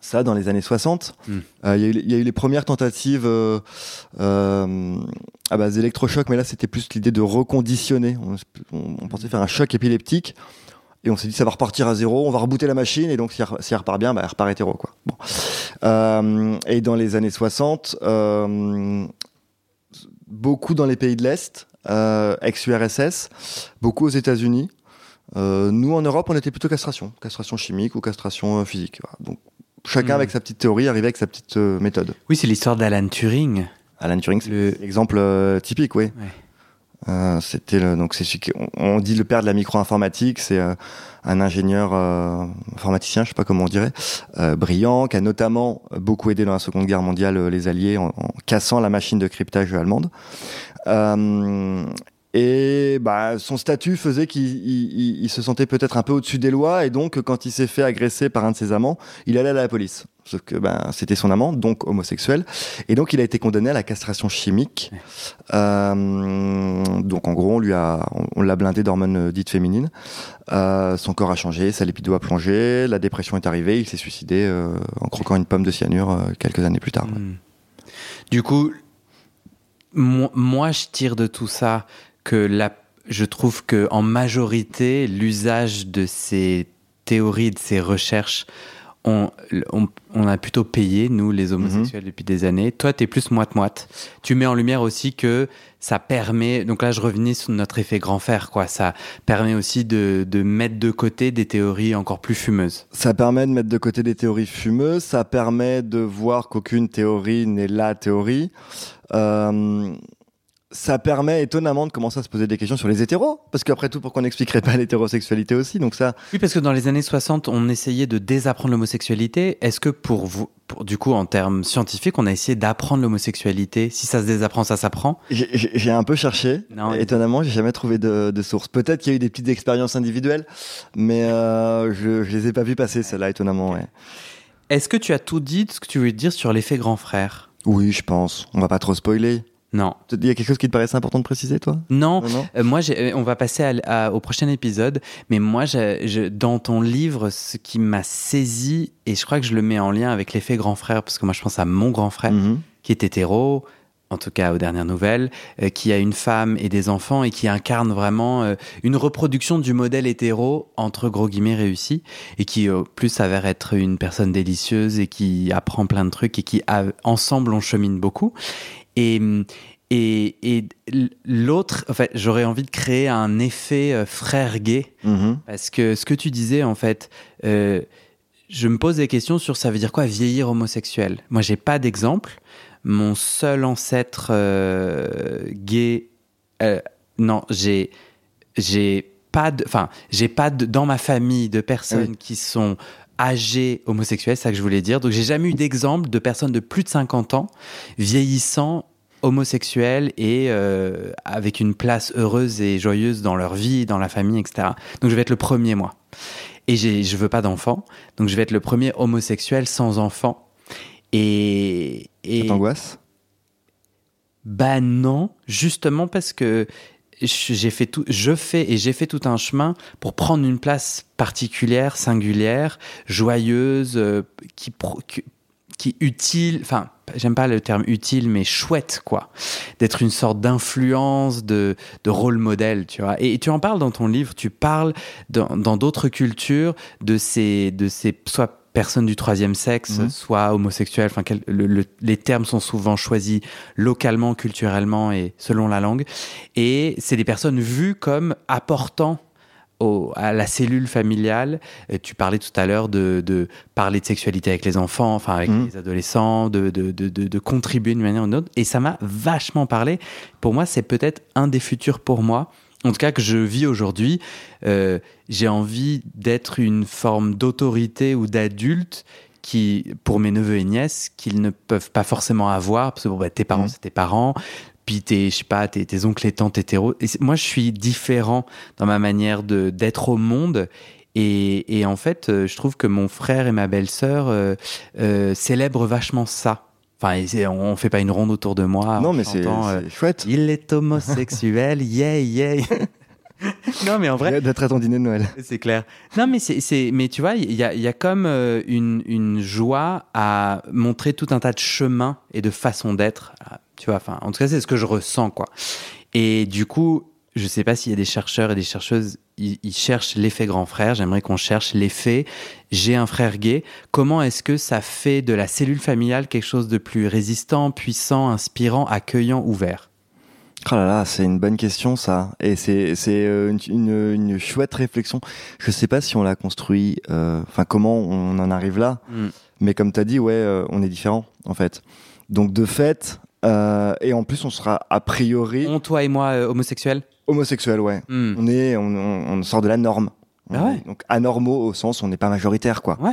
S2: Ça, dans les années 60. Hmm. Il y, y, a eu les premières tentatives à base d'électrochoc, mais là, c'était plus l'idée de reconditionner. On, on, pensait faire un choc épileptique. Et on s'est dit, ça va repartir à zéro, on va rebooter la machine, et donc si elle, repart bien, bah, elle repart hétéro. Quoi. Bon. Euh, et dans les années 60, euh, beaucoup dans les pays de l'Est, euh, ex-URSS, beaucoup aux États-Unis. Nous, en Europe, on était plutôt castration, castration chimique ou castration physique. Donc, chacun hmm. avec sa petite théorie arrivait avec sa petite méthode.
S1: Oui, c'est l'histoire d'Alan Turing.
S2: Alan Turing, c'est l'exemple typique, oui. Ouais. Euh, c'était donc c'est on, dit le père de la micro-informatique, c'est euh, un ingénieur euh, informaticien, je sais pas comment on dirait, brillant, qui a notamment beaucoup aidé dans la Seconde Guerre mondiale les Alliés en, cassant la machine de cryptage allemande. Et bah, son statut faisait qu'il se sentait peut-être un peu au-dessus des lois, et donc quand il s'est fait agresser par un de ses amants, il allait à la police. Sauf que ben, c'était son amant, donc homosexuel. Et donc il a été condamné à la castration chimique. Euh, donc en gros, on lui a, on, l'a blindé d'hormones dites féminines. Euh, son corps a changé, sa lipido a plongé, la dépression est arrivée, il s'est suicidé euh, en croquant une pomme de cyanure quelques années plus tard.
S1: Hmm. Du coup, moi, je tire de tout ça que la, je trouve que en majorité, l'usage de ces théories, de ces recherches, on, on, a plutôt payé, nous, les homosexuels, depuis des années. Toi, tu es plus moite-moite. Tu mets en lumière aussi que ça permet, donc là, je revenais sur notre effet grand fer, quoi. Ça permet aussi de, de, mettre de côté des théories encore plus fumeuses.
S2: Ça permet de mettre de côté des théories fumeuses. Ça permet de voir qu'aucune théorie n'est la théorie. Euh, ça permet étonnamment de commencer à se poser des questions sur les hétéros, parce qu'après tout, pourquoi on n'expliquerait pas l'hétérosexualité aussi? Donc ça.
S1: Oui, parce que dans les années 60, on essayait de désapprendre l'homosexualité. Est-ce que pour vous, pour, du coup, en termes scientifiques, on a essayé d'apprendre l'homosexualité? Si ça se désapprend, ça s'apprend
S2: J'ai un peu cherché. Non, étonnamment, j'ai jamais trouvé de, de source. Peut-être qu'il y a eu des petites expériences individuelles, mais euh, je, je les ai pas vues passer, celles-là, étonnamment. Ouais.
S1: Est-ce que tu as tout dit ce que tu veux dire sur l'effet grand frère?
S2: Oui, je pense. On va pas trop spoiler.
S1: Non.
S2: Il y a quelque chose qui te paraissait important de préciser, toi?
S1: Non. Euh, moi, euh, on va passer au prochain épisode. Mais moi, dans ton livre, ce qui m'a saisi, et je crois que je le mets en lien avec l'effet grand frère, parce que moi, je pense à mon grand frère, mhm. qui est hétéro, en tout cas aux dernières nouvelles, euh, qui a une femme et des enfants et qui incarne vraiment une reproduction du modèle hétéro entre gros guillemets réussi et qui au plus s'avère être une personne délicieuse et qui apprend plein de trucs et qui ensemble on chemine beaucoup et, et, et l'autre, en fait, j'aurais envie de créer un effet euh, frère gay. Mm-hmm. Parce que ce que tu disais, en fait, euh, je me pose des questions sur ça veut dire quoi vieillir homosexuel? Moi, j'ai pas d'exemple. Mon seul ancêtre euh, gay, non, j'ai, j'ai pas de, enfin, j'ai pas de, dans ma famille de personnes qui sont âgés homosexuels, c'est ça que je voulais dire. Donc j'ai jamais eu d'exemple de personnes de plus de 50 ans vieillissant homosexuels et euh, avec une place heureuse et joyeuse dans leur vie, dans la famille, etc. Donc je vais être le premier moi. Et je veux pas d'enfants, donc je vais être le premier homosexuel sans enfant. Et, et...
S2: ça t'angoisse?
S1: Bah non, justement parce que j'ai fait tout, je fais et j'ai fait tout un chemin pour prendre une place particulière, singulière, joyeuse, euh, qui, qui utile, enfin, j'aime pas le terme utile, mais chouette, quoi. D'être une sorte d'influence, de, de rôle modèle, tu vois. Et, tu en parles dans ton livre, tu parles dans d'autres cultures de ces, de ces, personnes du troisième sexe, mhm. soit homosexuels. Enfin, les termes sont souvent choisis localement, culturellement et selon la langue. Et c'est des personnes vues comme apportant à la cellule familiale. tu parlais tout à l'heure de, parler de sexualité avec les enfants, enfin avec mhm. les adolescents, de, de, de, contribuer d'une manière ou d'une autre. Et ça m'a vachement parlé. Pour moi, c'est peut-être un des futurs pour moi en tout cas que je vis aujourd'hui, euh, j'ai envie d'être une forme d'autorité ou d'adulte qui, pour mes neveux et nièces, qu'ils ne peuvent pas forcément avoir, parce que bon, bah, tes parents, mmh. c'est tes parents, puis tes, je sais pas, tes, tes oncles et tantes hétéros. Et moi, je suis différent dans ma manière de d'être au monde. Et, et, en fait, euh, je trouve que mon frère et ma belle-sœur euh, célèbrent vachement ça. Enfin, on fait pas une ronde autour de moi.
S2: Non, mais c'est euh, chouette.
S1: Il est homosexuel, yeah, yeah. non, mais en vrai.
S2: D'être à ton dîner de Noël.
S1: C'est clair. Non, mais c'est, mais tu vois, il y a, y a, comme euh, une, une, joie à montrer tout un tas de chemins et de façons d'être. Tu vois, enfin, en tout cas, c'est ce que je ressens, quoi. Et du coup, je sais pas s'il y a des chercheurs et des chercheuses ils, cherchent l'effet grand frère. J'aimerais qu'on cherche l'effet j'ai un frère gay. Comment est-ce que ça fait de la cellule familiale quelque chose de plus résistant, puissant, inspirant, accueillant, ouvert?
S2: Oh là là, c'est une bonne question ça, et c'est euh, une, une, chouette réflexion. Je sais pas si on l'a construit, euh, enfin comment on en arrive là, hmm. mais comme tu as dit, ouais, euh, on est différent en fait. Donc de fait, et en plus on sera a priori.
S1: On, toi et moi, homosexuels?
S2: Homosexuel, ouais. Hmm. On est, on, sort de la norme.
S1: Ah
S2: donc anormaux au sens où on n'est pas majoritaire, quoi.
S1: Ouais.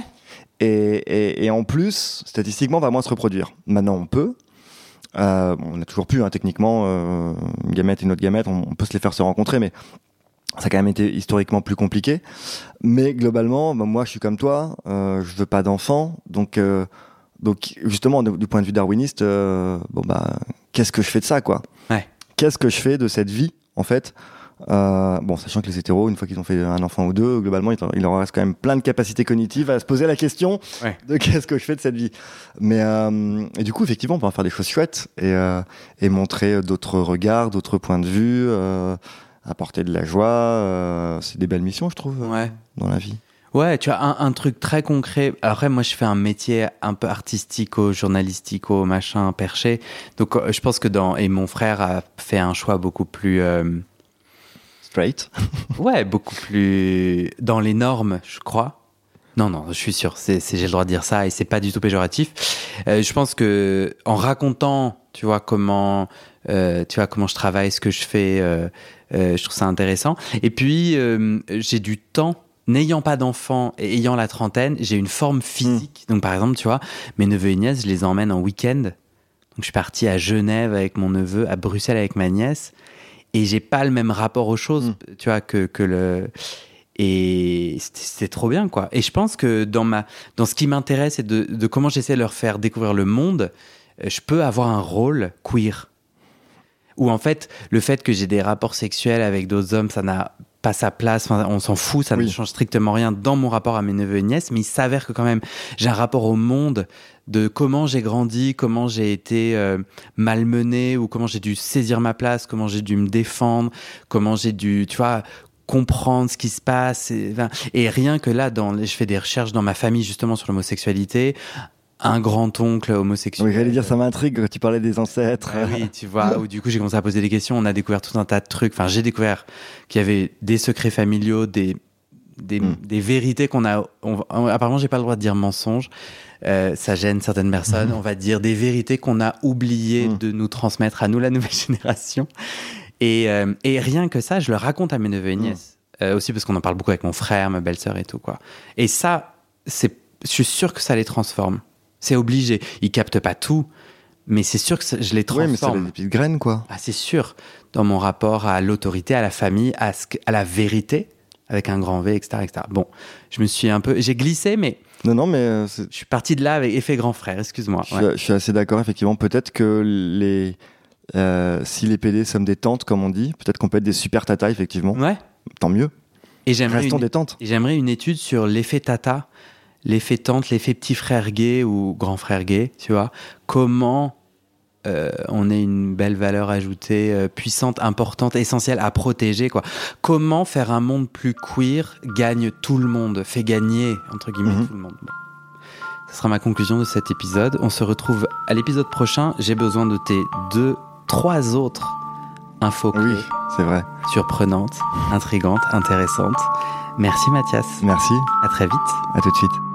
S2: Et, et, en plus, statistiquement, on va moins se reproduire. Maintenant, on peut. Euh, on a toujours pu, hein, techniquement, euh, une gamète et une autre gamète, on, peut se les faire se rencontrer, mais ça a quand même été historiquement plus compliqué. Mais globalement, bah, moi, je suis comme toi, euh, je veux pas d'enfants, donc, euh, donc justement, du point de vue darwiniste, euh, bon bah, qu'est-ce que je fais de ça, quoi?
S1: Ouais.
S2: Qu'est-ce que je fais de cette vie, en fait euh, bon, sachant que les hétéros, une fois qu'ils ont fait un enfant ou deux, globalement, il leur reste quand même plein de capacités cognitives à se poser la question de qu'est-ce que je fais de cette vie. Mais euh, et du coup, effectivement, on peut en faire des choses chouettes et, euh, et montrer d'autres regards, d'autres points de vue, apporter de la joie. C'est des belles missions, je trouve,
S1: ouais.
S2: dans la vie.
S1: Ouais, tu as un, un, truc très concret. Après, moi, je fais un métier un peu artistico, journalistico, machin, perché. Donc, je pense que dans et mon frère a fait un choix beaucoup plus ouais, beaucoup plus dans les normes, je crois. Non, non, je suis sûr, c'est, j'ai le droit de dire ça et c'est pas du tout péjoratif. Euh, je pense que en racontant, tu vois, comment, euh, tu vois, comment je travaille, ce que je fais, euh, euh je trouve ça intéressant. Et puis, euh, j'ai du temps. N'ayant pas d'enfants et ayant la trentaine, j'ai une forme physique. Mmh. Donc, par exemple, tu vois, mes neveux et nièces, je les emmène en week-end. Donc, je suis parti à Genève avec mon neveu, à Bruxelles avec ma nièce et j'ai pas le même rapport aux choses, mm. tu vois, que, que le. Et c'est trop bien, quoi. Et je pense que dans, ma, dans ce qui m'intéresse et de, de, comment j'essaie de leur faire découvrir le monde, euh, je peux avoir un rôle queer. Ou en fait, le fait que j'ai des rapports sexuels avec d'autres hommes, ça n'a pas sa place, enfin, on s'en fout, ça oui. ne change strictement rien dans mon rapport à mes neveux et nièces, mais il s'avère que quand même j'ai un rapport au monde de comment j'ai grandi, comment j'ai été euh, malmené ou comment j'ai dû saisir ma place, comment j'ai dû me défendre, comment j'ai dû, tu vois, comprendre ce qui se passe. Et, et rien que là, dans, je fais des recherches dans ma famille justement sur l'homosexualité un grand-oncle homosexuel.
S2: Oui, j'allais dire, ça m'intrigue quand tu parlais des ancêtres.
S1: Ah oui, tu vois, où du coup j'ai commencé à poser des questions, on a découvert tout un tas de trucs. Enfin, j'ai découvert qu'il y avait des secrets familiaux, des, des, mm. des vérités qu'on a. On, apparemment, j'ai pas le droit de dire mensonge. Euh, ça gêne certaines personnes. Mm. On va dire des vérités qu'on a oublié mm. de nous transmettre à nous, la nouvelle génération. Et, euh, et, rien que ça, je le raconte à mes neveux et nièces. Euh, aussi parce qu'on en parle beaucoup avec mon frère, ma belle-sœur et tout, quoi. Et ça, c'est, je suis sûr que ça les transforme. C'est obligé. Ils captent pas tout, mais c'est sûr que je les transforme. Oui,
S2: mais c'est des petites graines, quoi.
S1: Ah, c'est sûr. Dans mon rapport à l'autorité, à la famille, à, ce, à la vérité, avec un grand V, etc., etc. Bon, je me suis un peu, j'ai glissé, mais.
S2: Non, non, mais euh,
S1: je suis parti de là avec effet grand frère. Excuse-moi.
S2: Je, ouais. je, suis assez d'accord. Effectivement, peut-être que les euh, si les PD sommes des tantes, comme on dit, peut-être qu'on peut être des super tata, effectivement.
S1: Ouais.
S2: Tant mieux.
S1: Et j'aimerais
S2: Restons
S1: une, une étude sur l'effet tata l'effet tante, l'effet petit frère gay ou grand frère gay, tu vois. Comment euh, on est une belle valeur ajoutée, euh, puissante, importante, essentielle à protéger, quoi. Comment faire un monde plus queer gagne tout le monde, fait gagner, entre guillemets, -hmm. tout le monde. Bon. Ce sera ma conclusion de cet épisode. On se retrouve à l'épisode prochain. J'ai besoin de tes deux, trois autres infos clés.
S2: Oui, c'est vrai.
S1: Surprenantes, intrigantes, intéressantes. Merci Mathias.
S2: Merci.
S1: À très vite.
S2: À tout de suite.